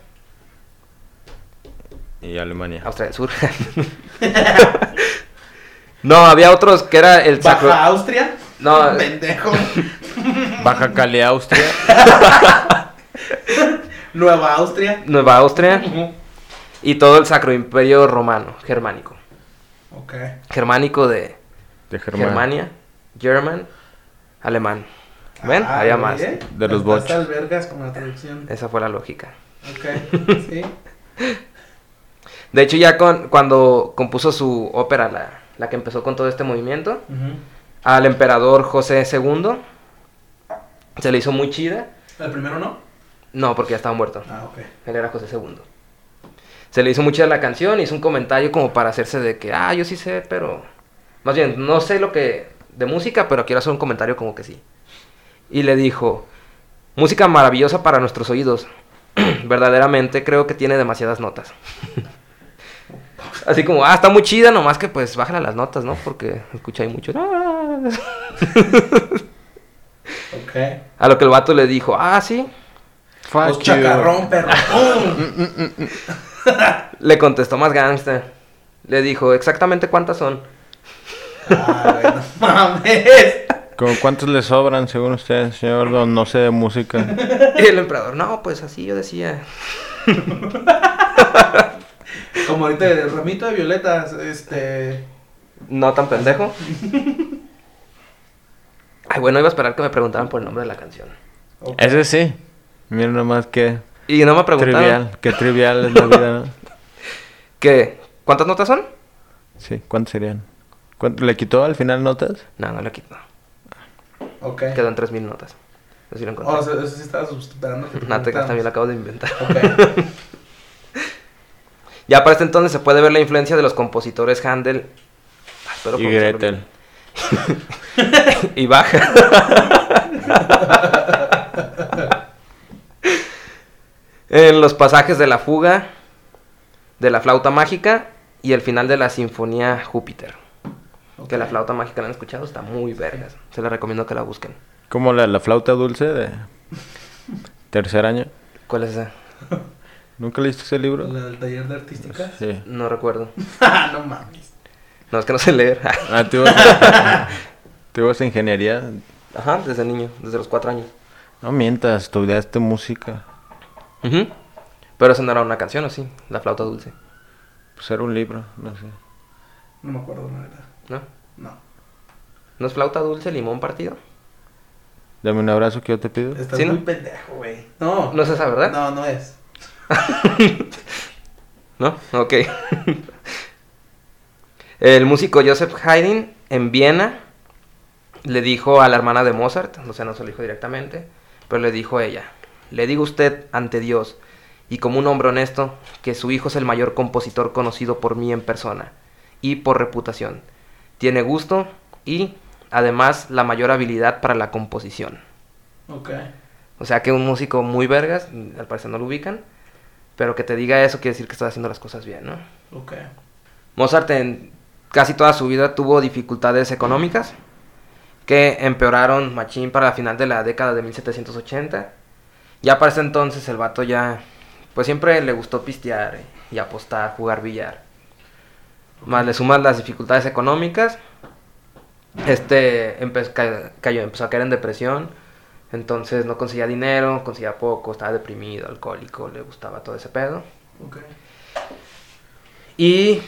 A: Y Alemania.
B: Austria del Sur. no, había otros que era el sacro...
C: Baja Austria.
B: No,
C: Pendejo.
A: Baja Cali, Austria.
C: Nueva Austria.
B: Nueva Austria y todo el Sacro Imperio Romano, germánico.
C: Ok.
B: Germánico de
A: De Germania.
B: Germania, German, alemán. ¿Ven?
C: Ah,
B: Había más.
C: ¿eh?
A: De los
C: Estás
A: bochos.
C: albergas con la traducción.
B: Esa fue la lógica.
C: Ok. Sí.
B: De hecho, ya con, cuando compuso su ópera, la, la que empezó con todo este movimiento, al emperador José II se le hizo muy chida.
C: ¿El primero no?
B: No, porque ya estaba muerto.
C: Ah, ok.
B: Él era José II. Se le hizo muy chida la canción, hizo un comentario como para hacerse de que, ah, yo sí sé, pero... Más bien, no sé lo que... de música, pero quiero hacer un comentario como que sí. Y le dijo, música maravillosa para nuestros oídos. Verdaderamente creo que tiene demasiadas notas. Así como, ah, está muy chida, nomás que pues bájale las notas, ¿no? Porque escucha ahí mucho.
C: Ok.
B: A lo que el vato le dijo, ah, sí.
A: Fuck
C: Pues
A: you.
C: chacarrón, perro.
B: Le contestó más gangster. Le dijo, exactamente cuántas son.
C: Ah, güey, no mames.
A: ¿Cómo ¿Cuántos le sobran, según usted, señor? Don, no sé de música.
B: Y el emperador, no, pues así yo decía.
C: Como ahorita el ramito de violetas, este.
B: No tan pendejo. Ay, bueno, iba a esperar que me preguntaran por el nombre de la canción.
C: ok.
A: Ese sí. Miren nomás qué
B: Y no me preguntaron
A: trivial. Qué trivial es la vida, ¿no?
B: que, ¿cuántas notas son?
A: Sí, ¿cuántos serían? ¿Cuánto- ¿Le quitó al final notas?
B: No, no le quito.
C: Ok.
B: Quedó en 3000 notas. Eso sí lo encontré.
C: Oh, eso, eso sí estaba que te
B: No, te- también lo acabo de inventar.
C: Ok.
B: Ya para este entonces se puede ver la influencia de los compositores Handel espero
A: Y Gretel.
B: y Baja. en los pasajes de la fuga, de la flauta mágica y el final de la sinfonía Júpiter. Que la flauta mágica la han escuchado, está muy vergas. Se les recomiendo que la busquen.
A: Como la, la flauta dulce de tercer año.
B: ¿Cuál es esa?
A: ¿Nunca leíste ese libro?
C: La del taller de artística.
A: Sí.
B: No recuerdo.
C: No mames.
B: No, es que no sé leer.
A: Ah, ¿tú ibas, tú ibas a ingeniería?
B: Ajá, desde niño, desde los cuatro años.
A: No mientas, estudiaste música.
B: Ujú. Pero eso no era una canción, ¿o sí? La flauta dulce,
A: Pues era un libro, no sé.
C: No me acuerdo, la verdad.
B: ¿no?
C: No.
B: ¿No es flauta dulce, limón partido?
A: Dame un abrazo que yo te pido.
C: Estás
B: ¿Sí, no?
C: muy pendejo, güey. No.
B: ¿No es esa, verdad?
C: No, no es.
B: ¿No? Ok. El músico Joseph Haydn en Viena le dijo a la hermana de Mozart, o sea, no se lo dijo directamente, pero le dijo a ella, le digo a usted ante Dios y como un hombre honesto que su hijo es el mayor compositor conocido por mí en persona y por reputación. Tiene gusto y además la mayor habilidad para la composición.
C: Ok.
B: O sea que un músico muy vergas, al parecer no lo ubican, pero que te diga eso quiere decir que está haciendo las cosas bien, ¿no?
C: Ok.
B: Mozart en casi toda su vida tuvo dificultades económicas que empeoraron machín para la final de la década de 1780. Ya para ese entonces el vato ya, pues siempre le gustó pistear y apostar, jugar billar. Más le suman las dificultades económicas, este empe- ca- cayó, empezó a caer en depresión, entonces no conseguía dinero, conseguía poco, estaba deprimido, alcohólico, le gustaba todo ese pedo.
C: Ok.
B: Y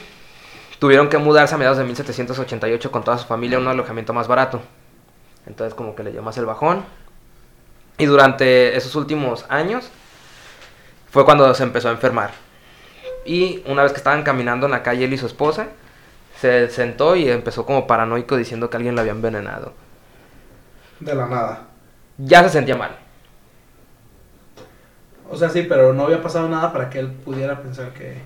B: tuvieron que mudarse a mediados de 1788 con toda su familia a un alojamiento más barato. Entonces como que le dio más el bajón. Y durante esos últimos años fue cuando se empezó a enfermar. Y una vez que estaban caminando en la calle él y su esposa, se sentó y empezó como paranoico diciendo que alguien lo había envenenado.
C: De la nada.
B: Ya se sentía mal.
C: O sea, sí, pero no había pasado nada para que él pudiera pensar que.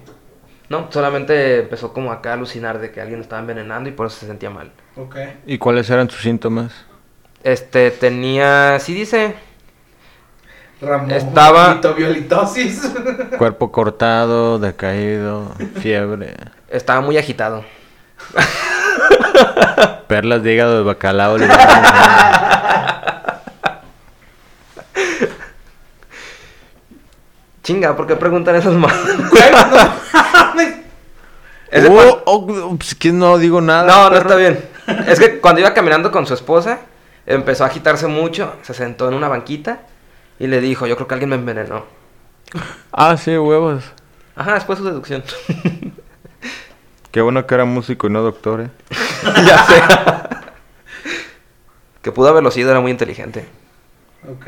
B: No, solamente empezó como acá a alucinar de que alguien lo estaba envenenando y por eso se sentía mal.
C: Ok.
A: ¿Y cuáles eran sus síntomas?
B: Este tenía, sí dice,
C: Ramón.
B: Estaba-
C: Mitoviolitosis.
A: Cuerpo cortado, decaído, fiebre,
B: estaba muy agitado.
A: perlas de hígado de bacalao.
B: Chinga, ¿por qué preguntan esas más?
A: Oh, oh, pues que no digo nada.
B: no, no está bien. Es que cuando iba caminando con su esposa, empezó a agitarse mucho, se sentó en una banquita y le dijo, yo creo que alguien me envenenó.
A: Ah, sí, huevos.
B: Ajá, después su deducción.
A: Qué bueno que era músico y no doctor, eh.
B: ya sé. que pudo haberlo sido, era muy inteligente.
C: Ok.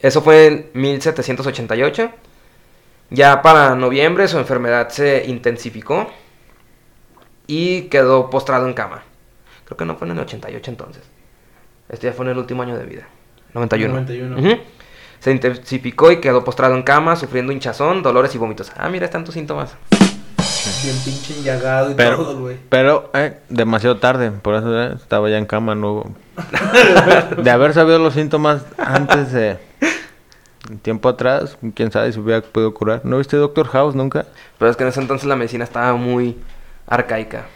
B: Eso fue en 1788. Ya para noviembre su enfermedad se intensificó y quedó postrado en cama. Creo que no fue en el 88 entonces. Este ya fue en el último año de vida. 91.
C: 91.
B: Ujú. Se intensificó y quedó postrado en cama, sufriendo hinchazón, dolores y vómitos. Ah, mira, están tus síntomas.
C: Bien pinche enllagado y
A: Pero,
C: todo, güey.
A: pero, eh, demasiado tarde, por eso eh, estaba ya en cama, no hubo- De haber sabido los síntomas antes de... Tiempo atrás, quién sabe si hubiera podido curar. ¿No viste Doctor House nunca?
B: Pero es que en ese entonces la medicina estaba muy arcaica.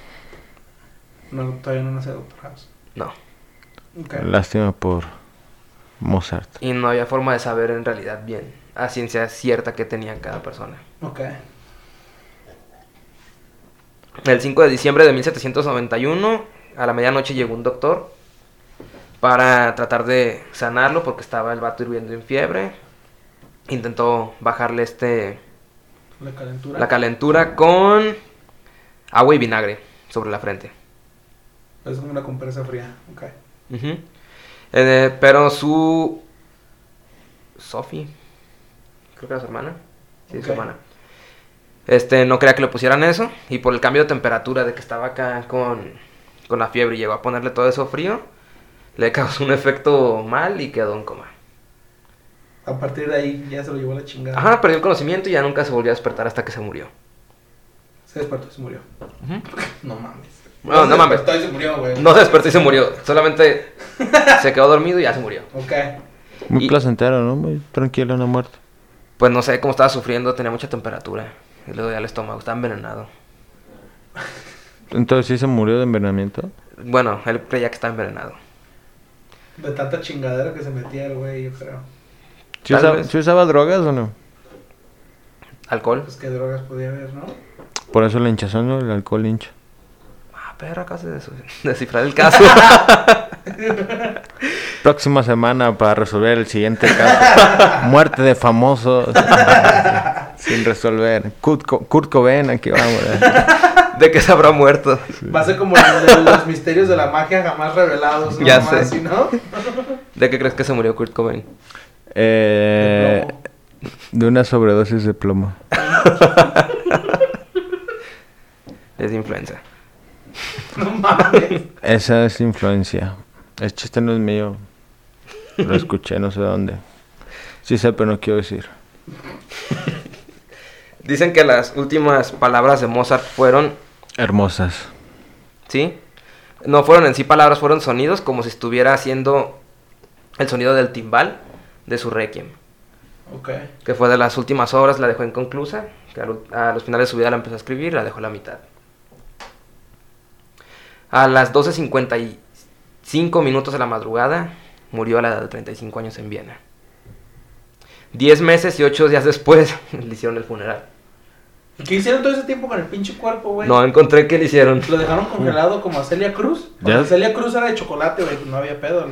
C: No, todavía no nace Doctor House.
B: No.
A: Lástima por Mozart.
B: Y no había forma de saber en realidad bien a ciencia cierta que tenía cada persona.
C: Ok.
B: El 5 de diciembre de 1791, a la medianoche llegó un doctor para tratar de sanarlo porque estaba el vato hirviendo en fiebre. Intentó bajarle este
C: La calentura.
B: la calentura con agua y vinagre sobre la frente.
C: Es una compresa fría. Ok.
B: Eh, pero su Sophie, creo que era su hermana. Sí, su hermana. Este, no quería que le pusieran eso. Y por el cambio de temperatura de que estaba acá con, con la fiebre y llegó a ponerle todo eso frío, le causó un efecto mal y quedó en coma.
C: A partir de ahí ya se lo llevó la chingada.
B: Ajá, perdió el conocimiento y ya nunca se volvió a despertar hasta que se murió.
C: Se despertó y se murió. No mames.
B: No, no
C: se
B: mames.
C: despertó y se murió, güey.
B: No se despertó y se murió. Solamente se quedó dormido y ya se murió.
C: Ok.
A: Muy
B: Y-
A: placentero, ¿no? Muy tranquilo, una muerte.
B: Pues no sé cómo estaba sufriendo, tenía mucha temperatura. Y luego ya el estómago, estaba envenenado.
A: Entonces, ¿sí se murió de envenenamiento?
B: Bueno, él creía que estaba envenenado.
C: De tanta chingadera que se metía el güey, yo creo.
A: ¿Sí usaba,
B: vez.
A: sí usaba drogas o no?
B: ¿Alcohol?
C: Pues qué drogas podía haber, ¿no?
A: Por eso la hinchazón, ¿no? El alcohol hincha.
B: Ah, perro, acabas de des- descifrar el caso.
A: Próxima semana para resolver el siguiente caso. Muerte de famosos. Sin resolver. Kurt, Co- Kurt Cobain, aquí vamos.
B: ¿De que se habrá muerto?
C: Va a ser como los, misterios de la magia jamás revelados. ¿no?
B: Ya sé.
C: así, ¿no?
B: ¿De qué crees que se murió Kurt Cobain?
A: Eh,
C: De plomo.
A: de una sobredosis de plomo.
B: Es influenza.
C: No mames.
A: Esa es influencia. El chiste no es mío. Lo escuché no sé dónde. Sí sé, pero no quiero decir.
B: Dicen que las últimas palabras de Mozart fueron,
A: Hermosas.
B: ¿sí? No fueron en sí palabras, fueron sonidos, como si estuviera haciendo el sonido del timbal de su requiem.
C: Ok.
B: Que fue de las últimas obras, la dejó inconclusa. Que a los finales de su vida la empezó a escribir, la dejó a la mitad. A las 12.55 minutos de la madrugada, murió a la edad de 35 años en Viena. Diez meses y ocho días después le hicieron el funeral.
C: ¿Y qué hicieron todo ese tiempo con el pinche cuerpo, güey?
B: No encontré qué le hicieron.
C: Lo dejaron congelado como a Celia Cruz.
A: Ya.
C: Celia Cruz era de chocolate, güey. No había pedo,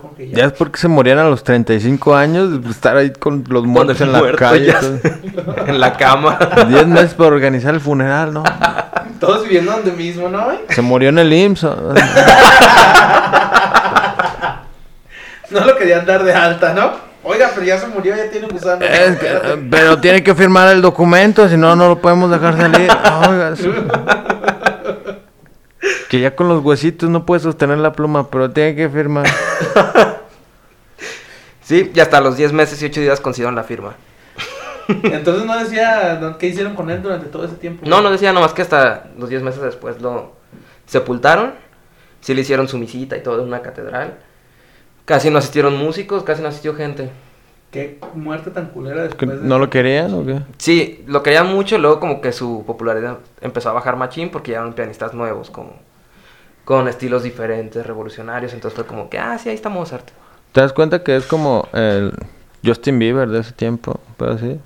C: congelado.
A: Ya es porque se morían a los 35 años, estar ahí con los muertos en la
B: muerto
A: calle.
B: en la cama.
A: 10 meses para organizar el funeral, ¿no?
C: Todos viviendo donde mismo, ¿no, güey?
A: Se murió en el IMSS.
C: No lo querían dar de alta, ¿no? Oiga, pero ya se murió, ya tiene gusano.
A: Es que, pero tiene que firmar el documento, si no, no lo podemos dejar salir. Oiga, eso. Que ya con los huesitos no puede sostener la pluma, pero tiene que firmar.
B: Sí, y hasta los 10 meses y 8 días consiguieron la firma.
C: Entonces no decía qué hicieron con él durante todo ese tiempo.
B: No, no decía nomás que hasta los 10 meses después lo sepultaron. Sí le hicieron su misita y todo en una catedral. Casi no asistieron músicos, casi no asistió gente.
C: Qué muerte tan culera
A: ¿Que
C: después de...
A: ¿No lo querían o qué?
B: Sí, lo querían mucho, luego como que su popularidad empezó a bajar machín porque llegaron pianistas nuevos, como con estilos diferentes, revolucionarios, entonces fue como que, ah, sí, ahí está Mozart.
A: ¿Te das cuenta que es como el Justin Bieber de ese tiempo? Pero así.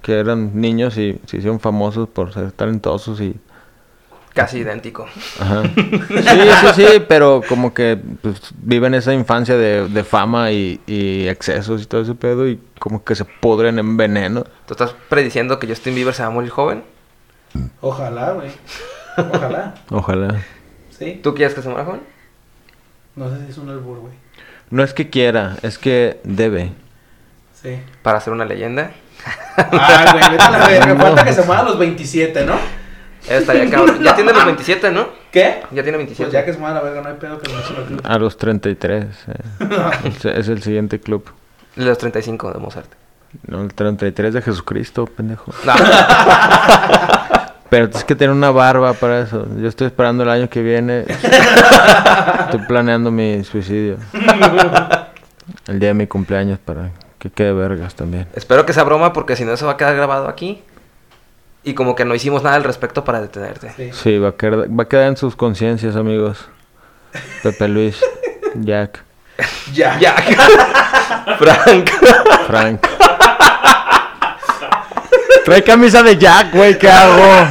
A: Que eran niños y se hicieron famosos por ser talentosos y...
B: Casi idéntico.
A: Ajá. Sí, sí, sí, pero como que pues, viven esa infancia de, de fama y, y excesos y todo ese pedo y como que se pudren en veneno.
B: ¿Tú estás prediciendo que Justin Bieber se va a morir joven?
C: Ojalá, güey. Ojalá.
A: Ojalá.
C: Sí.
B: ¿Tú quieres que se muera joven?
C: No sé si es un albur, güey.
A: No es que quiera, es que debe.
C: Sí.
B: Para ser una leyenda.
C: Ah, güey, vete a la verga. Falta que se muera a los 27, ¿no?
B: Eso estaría cabrón. Ya tiene los 27, ¿no?
C: ¿Qué?
B: Ya tiene
C: Pues
B: 27.
C: ya que se muera la verga, no hay pedo que se muera el club.
A: A los 33. eh. es, es el siguiente club.
B: Los 35 de Mozart.
A: No, el 33 de Jesucristo, pendejo.
B: No.
A: Pero tienes que tener una barba para eso. Yo estoy esperando el año que viene. Estoy planeando mi suicidio. El día de mi cumpleaños para que quede vergas también.
B: Espero que sea broma porque si no eso va a quedar grabado aquí. Y como que no hicimos nada al respecto para detenerte.
C: Sí.
A: Sí, va a quedar, va a quedar en sus conciencias, amigos. Pepe Luis, Jack,
C: Ya.
B: Ya. Frank.
A: Frank. Trae camisa de Jack, güey, ¿qué hago?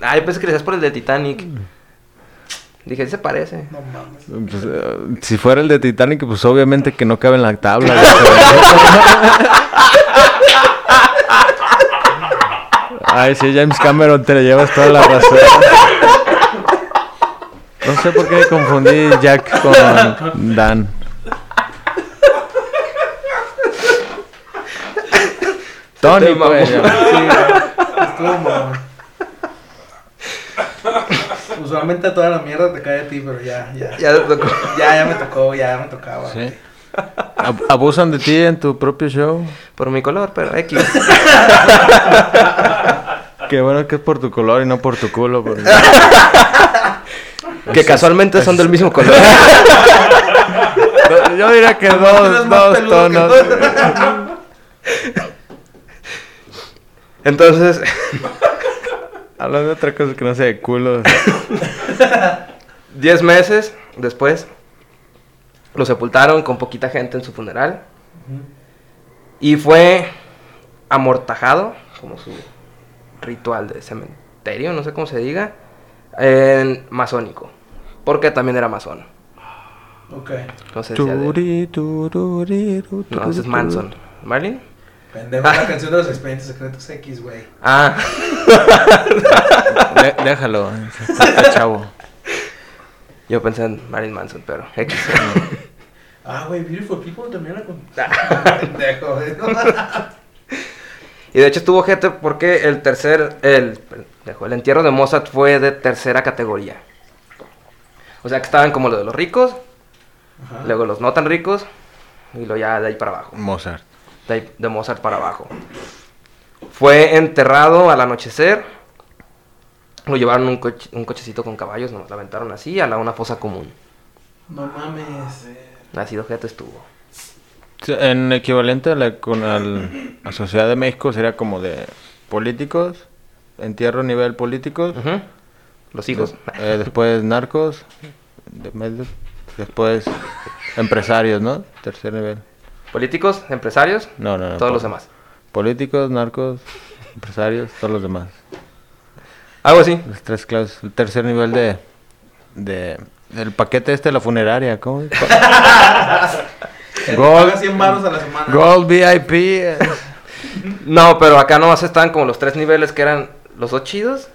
B: Ah, yo pensé que le decías por el de Titanic. Dije, se parece.
C: No mames.
A: Pues, eh, si fuera el de Titanic, pues obviamente que no cabe en la tabla. Ay, sí, James Cameron, te le llevas toda la razón. No sé por qué confundí Jack con Dan. Tony, pues.
C: Sí, güey. Estuvo mamón. Usualmente a toda la mierda te cae a ti, pero ya, ya.
B: Ya te tocó.
C: Ya, ya me tocó, ya me tocaba.
A: Sí. Ab- ¿Abusan de ti en tu propio show?
B: Por mi color, pero X.
A: Qué bueno que es por tu color y no por tu culo. porque-
B: que casualmente son del mismo color.
A: Yo diría que dos, dos tonos.
B: Entonces,
A: Hablando de otra cosa que no sea de culo.
B: 10 meses después, lo sepultaron con poquita gente en su funeral. Y fue amortajado, como su ritual de cementerio, no sé cómo se diga, en masónico. Porque también era masón.
C: Ok.
A: Tururi,
B: No, ese es Manson. ¿Marlin?
C: Pendejo, la canción de los expedientes secretos X, güey.
B: Ah.
A: De- déjalo. Está chavo.
B: yo pensé en Marilyn Manson, pero X.
C: Ah, güey, Beautiful People también la con. Pendejo, güey.
B: Y de hecho estuvo gente porque el tercer, el, Dejó. El entierro de Mozart fue de tercera categoría. O sea que estaban como lo de los ricos,
C: Ajá.
B: luego los no tan ricos, y luego ya de ahí para abajo.
A: Mozart.
B: De, ahí- de Mozart para abajo. Fue enterrado al anochecer. Lo llevaron un, coche- un cochecito con caballos, nos lo aventaron así a la, una fosa común.
C: No mames.
B: Así de ojete estuvo.
A: En equivalente a la, con al- la Sociedad de México sería como de políticos, entierro a nivel políticos.
B: Los hijos.
A: eh, después narcos, de después empresarios, ¿no? Tercer nivel.
B: Políticos, empresarios,
A: No, no, no.
B: todos los demás.
A: Políticos, narcos, empresarios, todos los demás.
B: Algo así.
A: Los tres clases. El tercer nivel de, de del paquete este de la funeraria, ¿cómo?
C: El
A: Gold.
C: paga 100 baros a la semana.
A: Gold VIP.
B: No, pero acá nomás estaban como los tres niveles que eran los dos chidos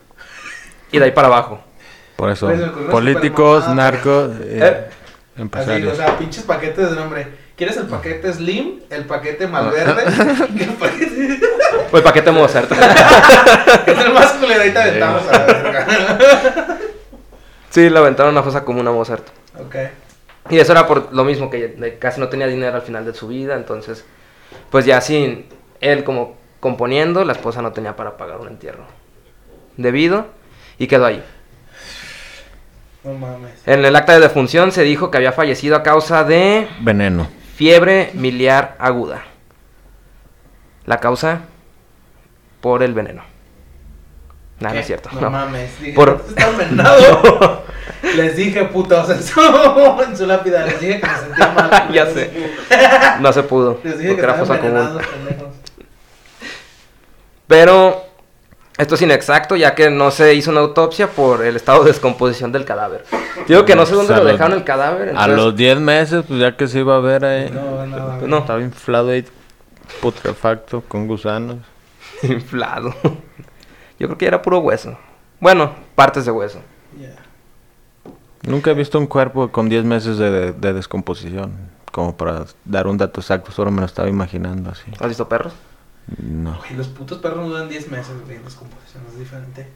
B: y de ahí para abajo.
A: Por eso,
C: Pues,
A: políticos, narcos, eh,
B: Eh.
C: Así, o sea, pinches paquetes de nombre. ¿Quieres el paquete Slim? ¿El paquete Malverde? ¿Qué paquete?
B: O el paquete Mozart.
C: ¿Qué es el más culero? Ahí te aventamos a la verga.
B: sí, le aventaron una fosa común a Mozart.
C: Ok.
B: Y eso era por lo mismo, que casi no tenía dinero al final de su vida, entonces, pues ya sin él como componiendo, la esposa no tenía para pagar un entierro debido y quedó ahí.
C: No mames.
B: En el acta de defunción se dijo que había fallecido a causa de
A: Veneno.
B: fiebre miliar aguda. La causa por el veneno. No
C: ¿Qué?
B: es cierto.
C: No,
B: no.
C: mames. Dije,
B: Por-
C: "¿Por... está envenenado? Les dije, putos, en su, en su lápida. Les dije que me sentía mal.
B: Ya sé. No se pudo.
C: Les dije que
B: era fosa común. Pero esto es inexacto ya que no se hizo una autopsia por el estado de descomposición del cadáver. Digo que no sé dónde
A: O sea,
B: lo dejaron el cadáver.
A: A los 10 meses, pues ya que se iba a ver ahí.
C: No, nada.
B: Pues no.
A: Estaba inflado ahí, putrefacto, con gusanos.
B: Inflado. Yo creo que era puro hueso. Bueno, partes de hueso.
A: Nunca he visto un cuerpo con 10 meses de, de- de descomposición. Como para dar un dato exacto, solo me lo estaba imaginando así.
B: ¿Has visto perros?
A: No.
C: Güey, los putos perros no duran 10 meses, güey, descomposición, es diferente.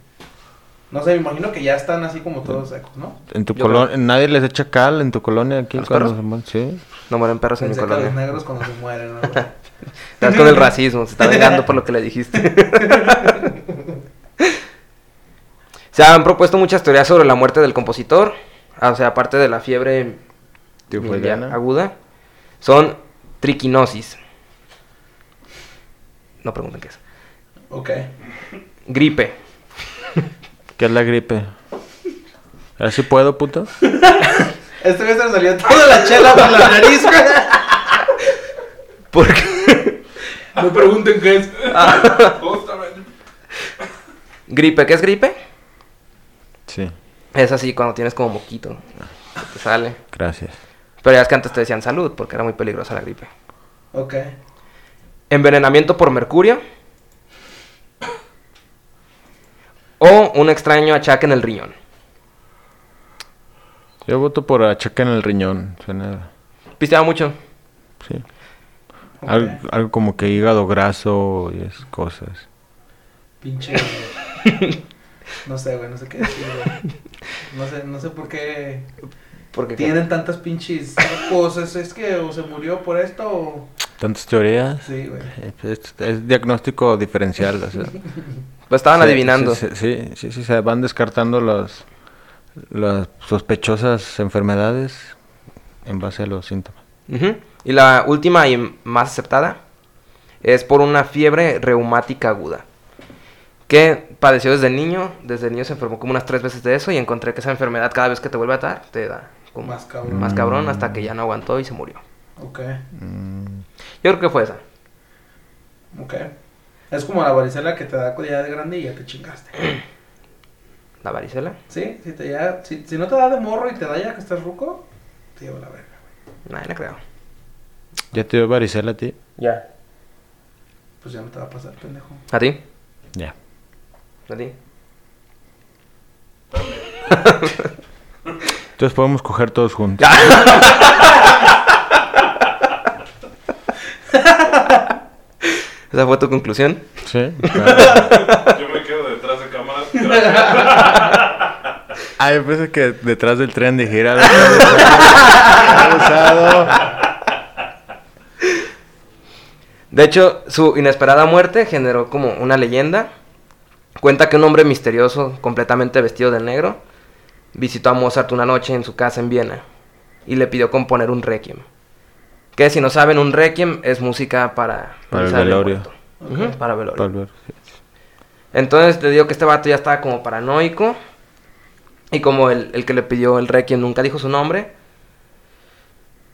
C: No sé, me imagino que ya están así como todos secos, ¿no?
A: En tu colonia, nadie les echa cal en tu colonia aquí
B: ¿A los
A: cuando
B: perros?
A: se mueren? Sí.
B: No mueren perros en mi
C: Pensé que los
B: colonia.
C: negros cuando se mueren, ¿no?
B: Estás con el racismo, se está vengando por lo que le dijiste. se han propuesto muchas teorías sobre la muerte del compositor. O sea, aparte de la fiebre aguda, son triquinosis. No pregunten qué es.
C: ok.
B: Gripe.
A: ¿Qué es la gripe? ¿A ver si puedo, puto?
C: Este vez se salió toda la chela por la nariz, güey.
B: Porque
C: No pregunten qué es.
D: Justamente.
B: gripe, ¿qué es gripe?
A: Sí,
B: Es así cuando tienes como moquito. que Te sale.
A: gracias.
B: Pero ya es que antes te decían salud porque era muy peligrosa la gripe.
C: Ok.
B: Envenenamiento por mercurio. O un extraño achaque en el riñón.
A: Yo voto por achaque en el riñón. Suena.
B: Pisteaba mucho.
A: Sí.
C: ok.
A: Algo, algo como que hígado graso y esas cosas.
C: Pinche. No sé, güey, no sé qué decir, güey. No sé, no sé por qué
B: Porque
C: tienen tantas pinches cosas. Es que o se murió por esto o.
A: Tantas teorías.
C: Sí, güey.
A: Eh, Es, es diagnóstico diferencial. o sea.
B: pues estaban
A: Sí,
B: adivinando.
A: Sí, sí, sí, sí, se van descartando los, las sospechosas enfermedades en base a los síntomas.
B: Y la última y más aceptada es por una fiebre reumática aguda. Que padeció desde niño. Desde niño se enfermó como unas tres veces de eso. Y encontré que esa enfermedad cada vez que te vuelve a dar, te da como
C: Más cabrón.
B: más cabrón hasta que ya no aguantó y se murió.
C: Ok,
A: Mm,
B: Yo creo que fue esa.
C: ok. Es como la varicela que te da ya de grande y ya te chingaste.
B: La varicela.
C: Sí, si, te ya, si, si no te da de morro y te da ya que estás ruco, te lleva la verga.
B: Nadie le creo.
A: ¿Ya te dio varicela a ti?
B: Ya.
C: Pues ya no te va a pasar, pendejo.
B: ¿A ti?
A: Ya.
B: ¿A ti?
A: Entonces podemos coger todos juntos.
B: ¿Esa fue tu conclusión?
A: Sí. claro.
D: Yo me quedo detrás de cámaras
A: Ah, yo pensé que detrás del tren de gira. usado.
B: De hecho, su inesperada muerte generó como una leyenda. Cuenta que un hombre misterioso, completamente vestido de negro, visitó a Mozart una noche en su casa en Viena y le pidió componer un requiem. Que si no saben, un requiem es música para,
A: Para el velorio.
B: para velorio.
A: Para ver, sí.
B: Entonces te digo que este vato ya estaba como paranoico. Y como el, el que le pidió el requiem nunca dijo su nombre.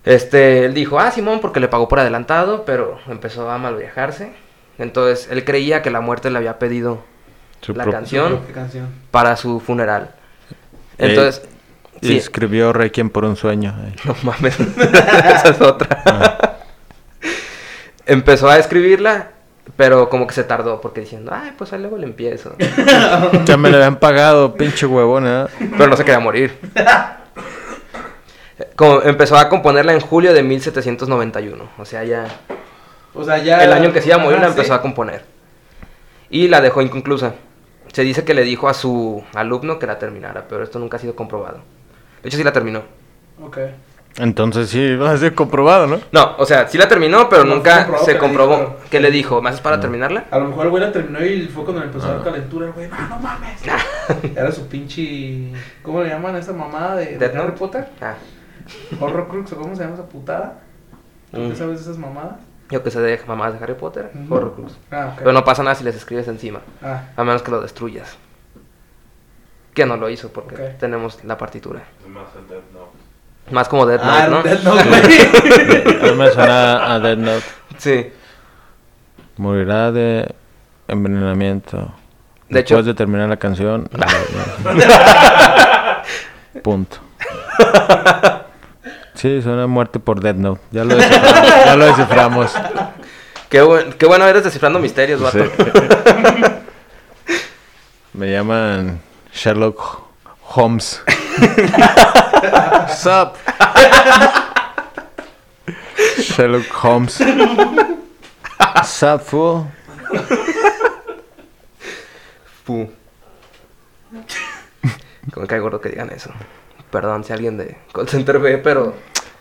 B: Este, él dijo, ah, Simón, porque le pagó por adelantado, pero empezó a mal viajarse. Entonces él creía que la muerte le había pedido
A: Su
B: la canción
C: ¿Qué canción?
B: para su funeral.
A: Eh,
B: Entonces,
A: Y
B: sí,
A: escribió Requiem por un sueño. eh.
B: no mames, esa es otra.
A: Ah.
B: Empezó a escribirla, pero como que se tardó, porque diciendo, ay, pues ahí luego le empiezo.
A: Ya me lo habían pagado, pinche huevón, ¿eh?
B: Pero no se quería morir. Como empezó a componerla en julio de 1791. O sea, ya
C: O sea, ya.
B: el año que se iba a morir la empezó
C: sí.
B: a componer. Y la dejó inconclusa. Se dice que le dijo a su alumno que la terminara, pero esto nunca ha sido comprobado. De hecho, sí la terminó.
C: Ok.
A: Entonces sí, va a ser comprobado, ¿no?
B: No, o sea, sí la terminó, pero
C: No
B: nunca se
C: que le
B: comprobó.
C: dijo, pero-
B: ¿Qué le dijo? ¿Me haces para terminarla?
C: A lo mejor el güey la terminó y fue cuando le empezó a dar
A: Ah.
C: calentura. El güey, no, no mames. Era su pinche. ¿Cómo le llaman a esa mamada de, de
B: ¿Death
C: Harry? Potter?
B: Ah,
C: Horror Crux o cómo se llama esa putada. ¿Tú
B: Mm.
C: qué sabes de esas mamadas?
B: Yo que sé de mamás de Harry Potter,
C: Ujú.
B: Horrocrux.
C: Ah, ok.
B: Pero no pasa nada si les escribes encima,
C: Ah,
B: a menos que lo destruyas. Que no lo hizo porque
C: Ok.
B: tenemos la partitura.
D: Es más el Death Note.
B: Más como Death
C: ah
B: Note,
C: Death
B: ¿no?
C: Note, güey.
A: No me suena a Dead Note.
B: Sí.
A: Morirá de envenenamiento.
B: De hecho-
A: Después de terminar la canción. Punto. Sí, suena a muerte por Dead Note. Ya lo desciframos. ya lo desciframos.
B: Qué, buen- qué bueno eres descifrando misterios, vato.
A: Sí. Me llaman Sherlock Holmes. Sup? Sherlock Holmes. Sup, fool?
B: Fu. Como cae gordo que digan eso. Perdón si alguien de Call Center ve, pero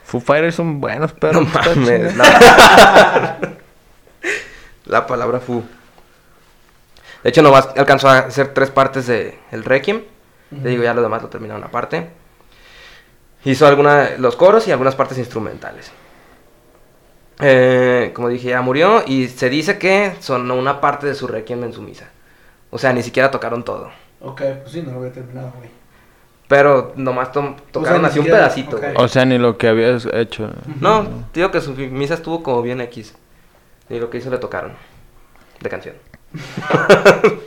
A: Foo Fighters son buenos,
B: no
A: pero... está
B: mames. La, la palabra fu. De hecho, nomás alcanzó a hacer tres partes de el Requiem. Te digo, ya lo demás lo terminaron aparte. Hizo alguna, los coros y algunas partes instrumentales. Eh, como dije, ya murió y se dice que sonó una parte de su Requiem en su misa. O sea, ni siquiera tocaron todo.
C: Ok, pues sí, no lo había terminado, güey.
B: Pero nomás tocaron
C: ni
B: así un pedacito.
A: O sea, ni lo que habías hecho.
B: No, digo que su misa estuvo como bien X. Y lo que hizo le tocaron. De canción.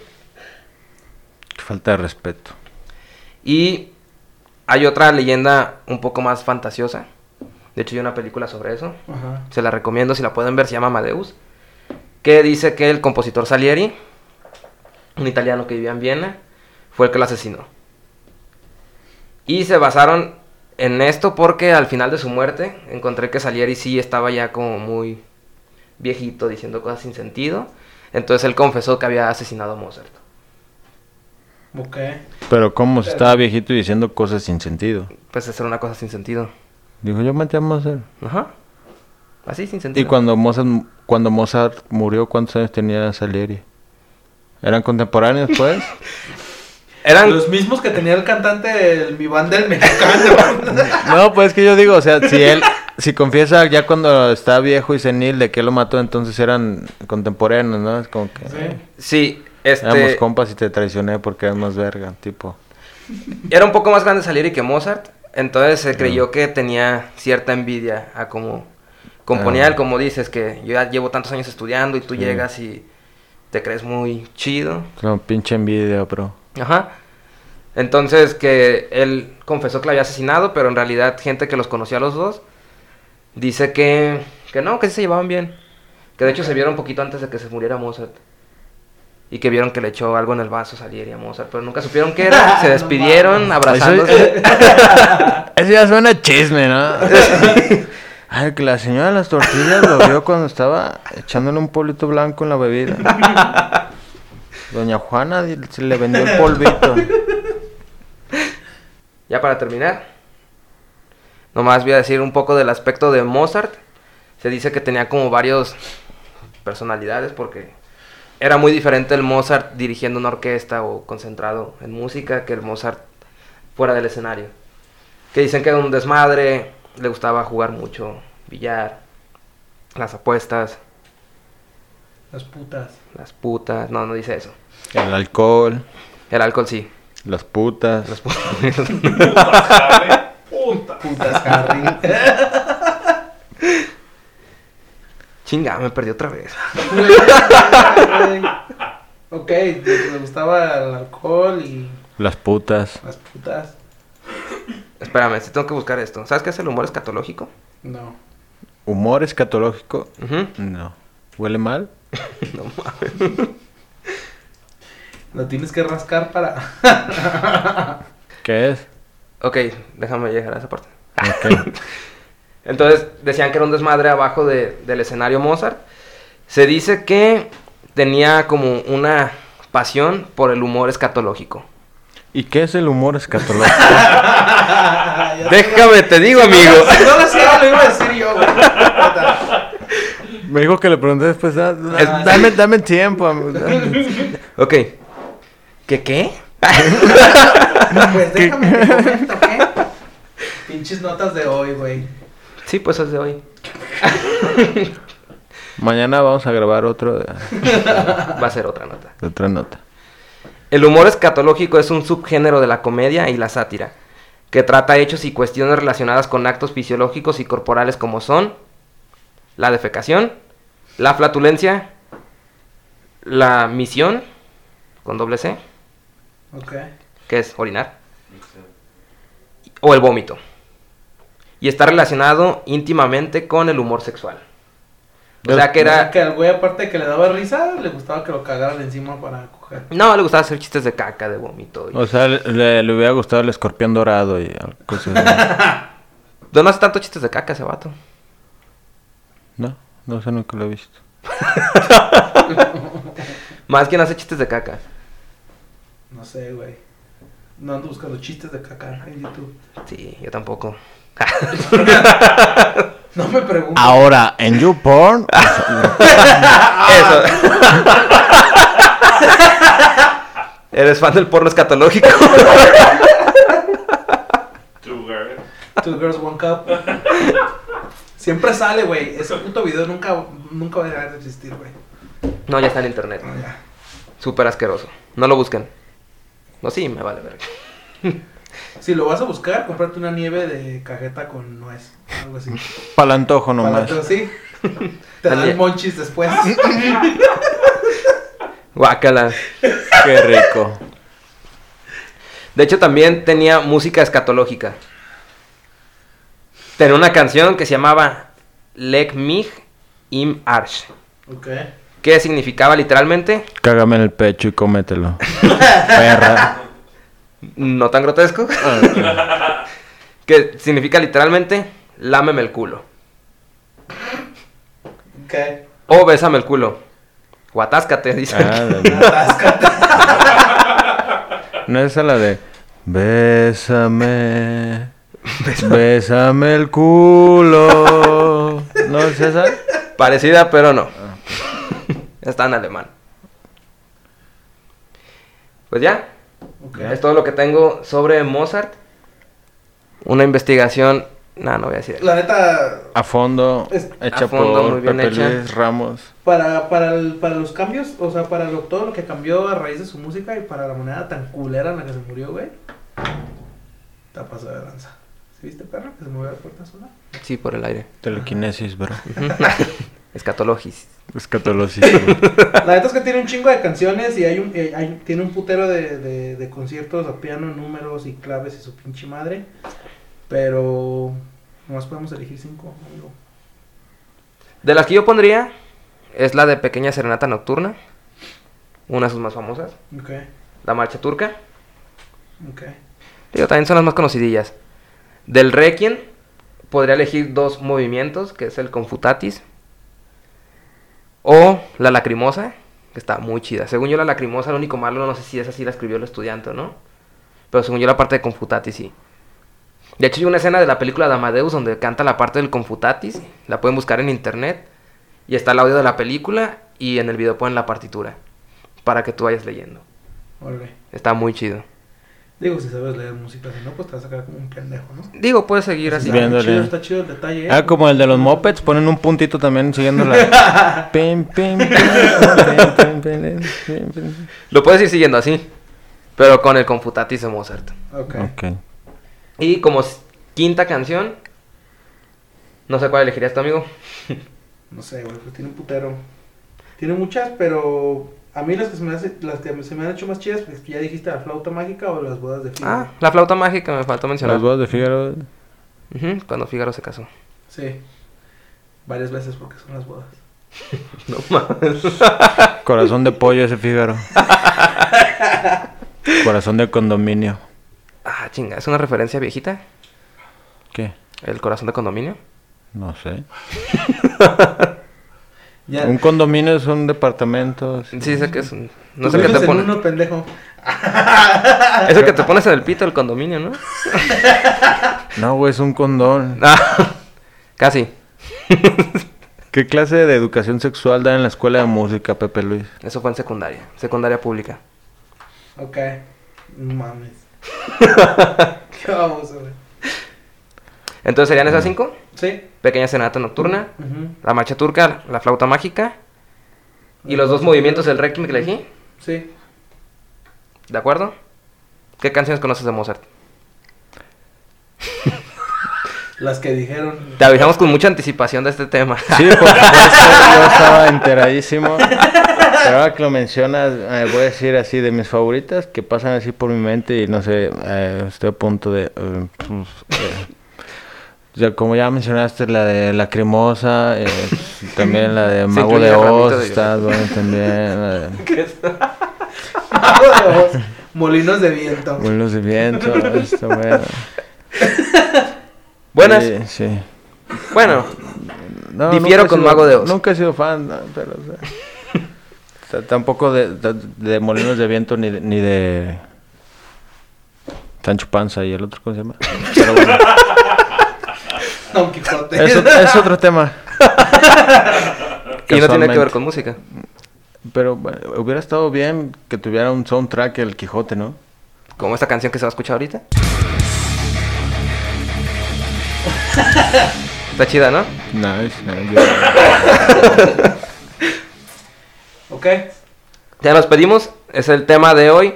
A: Falta de respeto.
B: Y hay otra leyenda un poco más fantasiosa. De hecho, hay una película sobre eso.
C: Ajá.
B: Se la recomiendo si la pueden ver, se llama Amadeus. Que dice que el compositor Salieri, un italiano que vivía en Viena, fue el que lo asesinó. Y se basaron en esto porque al final de su muerte encontré que Salieri sí estaba ya como muy viejito diciendo cosas sin sentido. Entonces él confesó que había asesinado a Mozart.
C: Ok.
A: Pero como si estaba viejito y diciendo cosas sin sentido.
B: Pues hacer una cosa sin sentido.
A: Dijo, yo maté a Mozart.
B: Ajá. Así sin sentido.
A: Y cuando Mozart, cuando Mozart murió, ¿cuántos años tenía Salieri? ¿Eran contemporáneos, pues?
B: Eran
C: Los mismos que tenía el cantante del Mi Banda el Mexicano.
A: no, pues que yo digo, o sea, si él, si confiesa ya cuando está viejo y senil de que lo mató, entonces eran contemporáneos, ¿no? Es como que
C: Sí.
B: Sí, este.
A: éramos compas y te traicioné porque eras más verga, tipo.
B: Era un poco más grande Salieri que Mozart. Entonces se creyó que tenía cierta envidia a cómo componía
A: Ah.
B: él, como dices, que yo ya llevo tantos años estudiando y tú
A: Sí.
B: llegas y te crees muy chido.
A: Como pinche envidia, bro.
B: Ajá. Entonces que él confesó que lo había asesinado, pero en realidad gente que los conocía a los dos dice que, que no, que sí se llevaban bien. Que de hecho se vieron un poquito antes de que se muriera Mozart. Y que vieron que le echó algo en el vaso Salieri a Mozart, pero nunca supieron qué era. Se despidieron abrazándose.
A: Eso ya suena chisme, ¿no? Ay, que la señora de las tortillas lo vio cuando estaba echándole un polito blanco en la bebida. Doña Juana se le vendió el polvito.
B: Ya para terminar, nomás voy a decir un poco del aspecto de Mozart. Se dice que tenía como varios personalidades porque era muy diferente el Mozart dirigiendo una orquesta o concentrado en música que el Mozart fuera del escenario. Que dicen que era un desmadre, le gustaba jugar mucho billar, las apuestas,
C: Las putas.
B: las putas, no, no dice eso.
A: El alcohol,
B: El alcohol sí.
A: las putas.
B: Las putas.
D: Puta.
C: Putas, Harry.
B: Chinga, me perdí otra vez.
C: ok, le gustaba el alcohol y
A: Las putas.
C: las putas.
B: Espérame, si tengo que buscar esto. ¿Sabes qué es el humor escatológico?
C: No.
A: ¿Humor escatológico? No. ¿Huele mal?
B: No mames.
C: Lo tienes que rascar para.
A: ¿Qué es?
B: Ok, déjame llegar a esa parte.
A: Ok.
B: Entonces decían que era un desmadre abajo de- del escenario Mozart. Se dice que tenía como una pasión por el humor escatológico.
A: ¿Y qué es el humor escatológico?
B: Déjame, te digo, amigo.
C: No lo sé, lo iba a decir yo, güey.
A: Me dijo que le pregunté después. "Ah,
C: Ah,
A: dame, dame tiempo. amigo, dame".
B: Ok. ¿Qué qué?
C: Pues déjame te comento, ¿qué? Pinches notas de hoy, güey.
B: Sí, pues es de hoy.
A: Mañana vamos a grabar otro de,
B: Va a ser otra nota.
A: otra nota.
B: El humor escatológico es un subgénero de la comedia y la sátira, que trata hechos y cuestiones relacionadas con actos fisiológicos y corporales como son la defecación, la flatulencia, la misión, con doble C, que es orinar, o el vómito. Y está relacionado íntimamente con el humor sexual. O sea que
C: O sea,
B: era...
C: que al güey, aparte de que le daba risa, le gustaba que lo cagaran encima para coger.
B: No, le gustaba hacer chistes de caca, de vómito. y-
A: O sea, le, le hubiera gustado el escorpión dorado y algo así.
B: No, no hace tanto chistes de caca ese vato.
A: No, no sé, nunca lo he visto.
B: Más quien hace chistes de caca.
C: No sé, güey. No ando buscando chistes de caca en YouTube.
B: Sí, yo tampoco.
C: No me preguntes.
A: Ahora, en YouPorn,
B: Eso. ¿Eres fan del porno escatológico?
D: Two girl.
C: Two Girls One Cup. Siempre sale, güey. Ese puto video nunca, nunca va a dejar de existir, güey.
B: No, ya está en internet.
C: No, ya.
B: Súper asqueroso. No lo busquen. No, sí, me vale ver.
C: Si lo vas a buscar, comprarte una nieve de cajeta con nuez. Algo así.
A: para el antojo
C: Para
A: nomás.
C: todo, sí. Te dan monchis después.
B: Guácala.
A: Qué rico.
B: De hecho, también tenía música escatológica. Tenía una canción que se llamaba Leg mig im Arsch.
C: ok.
B: Que significaba literalmente,
A: Cágame en el pecho y cómetelo. Perra.
B: no tan grotesco, que significa literalmente, lámeme el culo.
C: Ok.
B: O bésame el culo. O atáscate, dice.
A: Ah,
C: Atáscate.
A: no es esa la de Bésame. Bésame el culo. ¿No es esa?
B: Parecida, pero no. Está en alemán. Pues ya, es todo lo que tengo sobre Mozart. Una investigación. No, no voy a decir.
C: La neta,
A: A fondo,
C: Es-
A: hecha
B: a fondo,
A: por
B: muy bien
A: Pepe
B: hecha.
A: Luis Ramos.
C: para, para, el- para los cambios, o sea, para lo- todo lo que cambió a raíz de su música y para la manera tan culera en la que se murió, güey. Te ha pasado de danza. ¿Sí viste, perro? Que se movió la puerta sola.
B: Sí, por el aire.
A: Telequinesis, bro.
B: Escatologis.
A: Escatolosis.
C: La neta es que tiene un chingo de canciones y hay un, eh, hay- tiene un putero de, de, de conciertos a piano, números y claves y su pinche madre. Pero nomás podemos elegir cinco, amigo.
B: De las que yo pondría, es la de Pequeña Serenata Nocturna. Una de sus más famosas.
C: Ok,
B: La Marcha Turca.
C: ok.
B: Digo, también son las más conocidillas. Del Requiem, podría elegir dos movimientos, que es el Confutatis. O la Lacrimosa, que está muy chida. Según yo, la lacrimosa, lo único malo, no sé si esa sí la escribió el estudiante o no. Pero según yo, la parte de Confutatis sí. De hecho, hay una escena de la película de Amadeus donde canta la parte del Confutatis. La pueden buscar en internet. Y está el audio de la película. Y en el video ponen la partitura. Para que tú vayas leyendo. Está muy chido.
C: Digo, si sabes leer música, si no, pues te vas a sacar como un pendejo, ¿no?
B: Digo, puedes seguir así.
C: Está chido, está chido el detalle. ¿eh?
A: Ah, como el de los mopeds, ponen un puntito también siguiendo la... Pim, pim, pim, pim, pim, pim, pim, pim.
B: Lo puedes ir siguiendo así. Pero con el Confutatis de Mozart.
C: Ok.
A: Ok.
B: Y como quinta canción. No sé cuál elegirías tu amigo.
C: No sé, güey, pues tiene un putero. Tiene muchas, pero a mí las que se me, hace, las que se me han hecho más chidas, pues ya dijiste la flauta mágica o las bodas de Figaro.
B: Ah, la flauta mágica me faltó mencionar.
A: Las bodas de Figaro.
B: Ujú, cuando Figaro se casó.
C: Sí. Varias veces porque son las bodas.
B: No mames.
A: Corazón de pollo ese Figaro. Corazón de condominio.
B: Ah, chinga, ¿es una referencia viejita?
A: ¿Qué?
B: ¿El corazón de condominio?
A: No sé.
C: Ya.
A: Un condominio es un departamento. sí.
B: Sí, sé que es un... No sé qué te
C: en
B: pones.
C: uno, pendejo.
B: Es el que te pones en el pito, el condominio, ¿no?
A: No, güey, es un condón.
B: Ah, casi.
A: ¿Qué clase de educación sexual dan en la escuela de música, Pepe Luis?
B: Eso fue en secundaria. Secundaria pública.
C: Ok. No mames. Qué vamos, güey.
B: Entonces serían esas cinco.
C: Sí.
B: Pequeña cenata nocturna. La marcha turca, la flauta mágica. Y los dos movimientos del requiem que elegí.
C: Sí.
B: ¿De acuerdo? ¿Qué canciones conoces de Mozart?
C: Las que dijeron.
B: Te avisamos con mucha anticipación de este tema.
A: Sí, por supuesto, yo estaba enteradísimo. Pero ahora que lo mencionas, eh, voy a decir así de mis favoritas que pasan así por mi mente y no sé, eh, estoy a punto de... eh, pues, como ya mencionaste, la de La Cremosa, eh, también la de Mago de Oz,
B: de
A: está bueno también. la de
C: Mago de Oz, Molinos de viento.
A: Vuelos de Viento, está.
B: Buenas.
A: Sí, sí.
B: Bueno,
A: No,
B: Difiero con
A: sido-
B: Mago de Oz.
A: Nunca he sido fan, no, pero... o sea, tampoco de, de, de Molinos de Viento ni de, ni de... Sancho Panza y el otro, ¿cómo se llama? Pero bueno,
C: Don Quijote.
A: es, ot- es otro tema.
B: y no tiene que ver con música.
A: Pero bueno, hubiera estado bien que tuviera un soundtrack el Quijote, ¿no?
B: Como esta canción que se va a escuchar ahorita. Está chida, ¿no?
A: Nice, nice.
C: Ok.
B: Ya nos pedimos. Es el tema de hoy.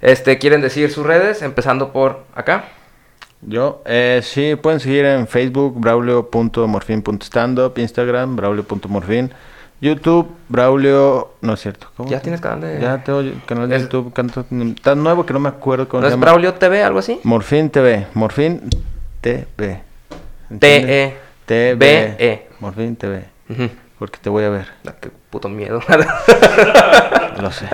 B: Este, ¿quieren decir sus redes? Empezando por acá.
A: Yo, eh, sí, pueden seguir en Facebook, braulio.morfin.standup, Instagram, braulio.morfin, YouTube, Braulio, no es cierto, ¿cómo?
B: Ya tienes canal de...
A: Ya tengo canal de
B: Es-
A: YouTube, canto, tan nuevo que no me acuerdo cómo
B: ¿No
A: se
B: es. Braulio TV, algo así?
A: Morfin TV, Morfin TV.
B: T-E.
A: TV.
B: B-E.
A: Morfin TV, porque te voy a ver,
B: Ah, Qué puto miedo.
A: lo sé.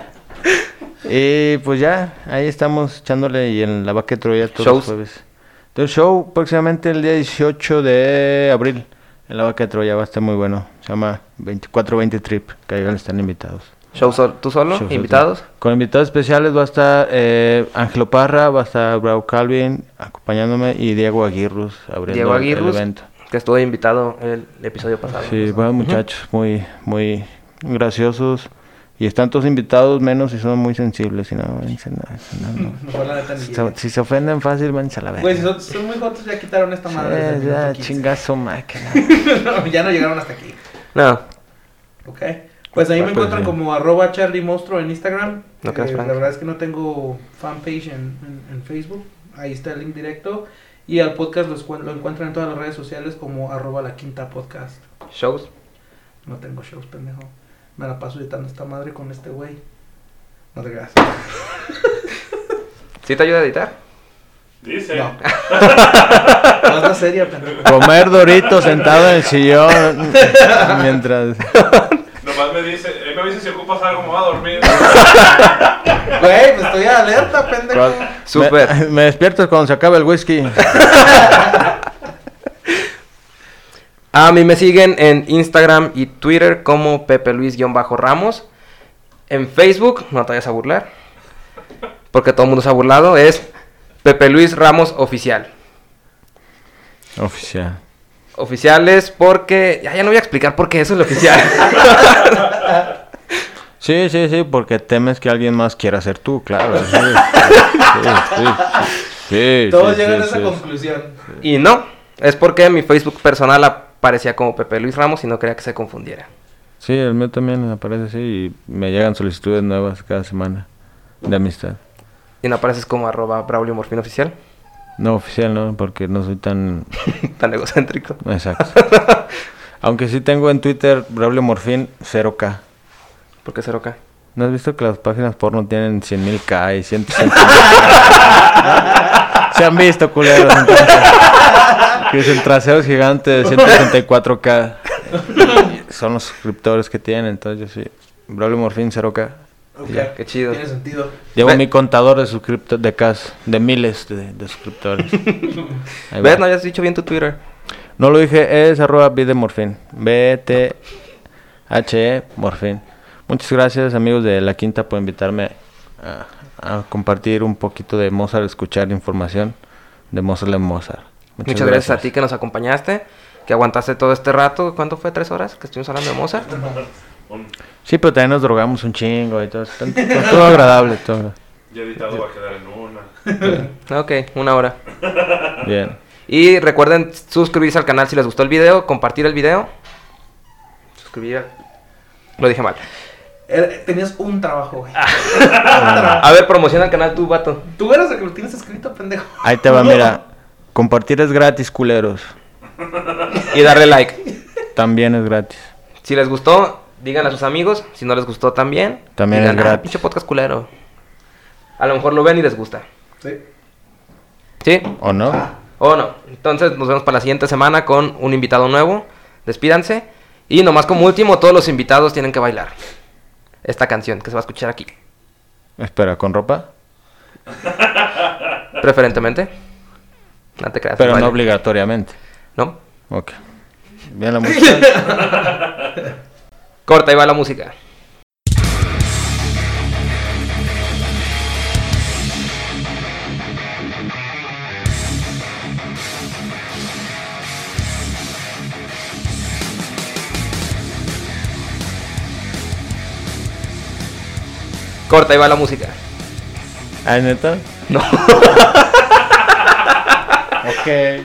A: Y pues ya, ahí estamos echándole y en la vaca de Troya todos
B: Shows.
A: los jueves. Entonces, show próximamente el día 18 de abril en la vaca de Troya, va a estar muy bueno. Se llama 2420 Trip, que ahí van a estar invitados.
B: Show sol- ¿Tú solo?
A: Show
B: ¿Invitados?
A: Con invitados especiales va a estar eh, Ángelo Parra, va a estar Bravo Calvin acompañándome y Diego Aguirrus abriendo
B: Diego Aguirrus,
A: el evento.
B: que estuvo invitado el episodio pasado.
A: Sí, buenos muchachos, muy, muy graciosos. Y están todos invitados, menos si son muy sensibles. Y no, no, no, no.
C: Mejor la neta ni
A: Si se, si ofenden fácil, váyanse a la
C: Güey, si
A: verga.
C: son, son muy jotos, ya quitaron esta madre.
A: Sí, ya,
C: minuto 15.
A: chingazo, máquina.
C: No, ya no llegaron hasta aquí.
B: No,
C: Ok. Pues ahí
A: Ah,
C: me
A: pues
C: encuentran
A: sí.
C: como arroba Charlie Monstruo en Instagram.
B: No
C: Eh, la verdad es que no tengo fanpage en, en, en Facebook. Ahí está el link directo. Y al podcast lo, lo encuentran en todas las redes sociales como arroba la quinta podcast.
B: shows.
C: No tengo shows, pendejo. Me la paso editando esta madre con este güey. No te creas.
B: ¿Sí te ayuda a editar?
D: Dice.
C: No. La serie, pendejo.
A: Comer Dorito sentado en el sillón mientras...
D: Nomás me dice, él me dice si ocupas algo, me voy a dormir.
C: Güey, pues estoy alerta, pendejo.
B: Súper.
A: Me, me despierto cuando se acabe el whisky.
B: A mí me siguen en Instagram y Twitter como Pepe Luis-Ramos. En Facebook, no te vayas a burlar. Porque todo el mundo se ha burlado. Es Pepe Luis Ramos Oficial.
A: Oficial.
B: Oficiales porque... Ya, ya no voy a explicar por qué eso es lo oficial.
A: Sí, sí, sí, porque temes que alguien más quiera ser tú, claro. Sí, sí, sí, sí, sí,
C: Todos
A: sí,
C: llegan a esa
A: sí.
C: conclusión.
B: y no. Es porque mi Facebook personal aparecía como Pepe Luis Ramos y no quería que se confundiera.
A: Sí, el mío también aparece así y me llegan solicitudes nuevas cada semana de amistad.
B: Y no apareces como arroba Braulio Morfín Oficial.
A: No oficial, no, porque no soy tan
B: Tan egocéntrico.
A: exacto. Aunque sí tengo en Twitter Braulio Morfín 0K.
B: ¿Por qué 0K?
A: ¿No has visto que las páginas porno tienen 100.000 K y 160 Se han visto, culeros. Que dicen traseros gigantes de 164K. Son los suscriptores que tienen, entonces yo sí. Braulio Morfín 0K.
C: Ok,
A: Ya,
B: qué chido.
C: Tiene sentido.
A: Llevo
B: Ve-
A: mi contador de suscriptores de Ks, de miles de, de suscriptores.
B: ¿Ves? No hayas dicho bien tu Twitter.
A: No lo dije, es arroba Videmorfin. B-T-H-E Morfin. Muchas gracias amigos de La Quinta por invitarme a, a compartir un poquito de Mozart, escuchar información de Mozart en Mozart.
B: Muchas, gracias. a ti que nos acompañaste, que aguantaste todo este rato. ¿Cuánto fue? ¿Tres horas? Que estuvimos hablando de Mozart.
A: Sí, pero también nos drogamos un chingo y todo. Todo, todo agradable, todo.
D: Ya editado va a quedar en una.
B: Ok, una hora.
A: Bien.
B: Y recuerden suscribirse al canal si les gustó el video, compartir el video. Suscribir. Lo dije mal.
C: Era- Tenías un trabajo, güey.
B: Ah. A ver, promociona el canal tú, vato.
C: Tú eres el que lo tienes escrito, pendejo.
A: Ahí te va, mira. Compartir es gratis, culeros.
B: Y darle like.
A: También es gratis.
B: Si les gustó, díganle a sus amigos. Si no les gustó, también.
A: También
B: Digan,
A: es
B: "Ah,
A: gratis".
B: pinche podcast culero. A lo mejor lo ven y les gusta.
C: Sí.
B: ¿Sí?
A: ¿O no?
B: ¿O no? Entonces nos vemos para la siguiente semana con un invitado nuevo. Despídanse. Y nomás como último, todos los invitados tienen que bailar. Esta canción que se va a escuchar aquí.
A: Espera, ¿con ropa?
B: Preferentemente. No te creas.
A: Pero no
B: bailen.
A: obligatoriamente.
B: ¿No?
A: Ok. Bien la música.
B: Corta, ahí va la música. Corta, ahí va la música.
A: ¿Ah, neta?
B: No.
A: Ok.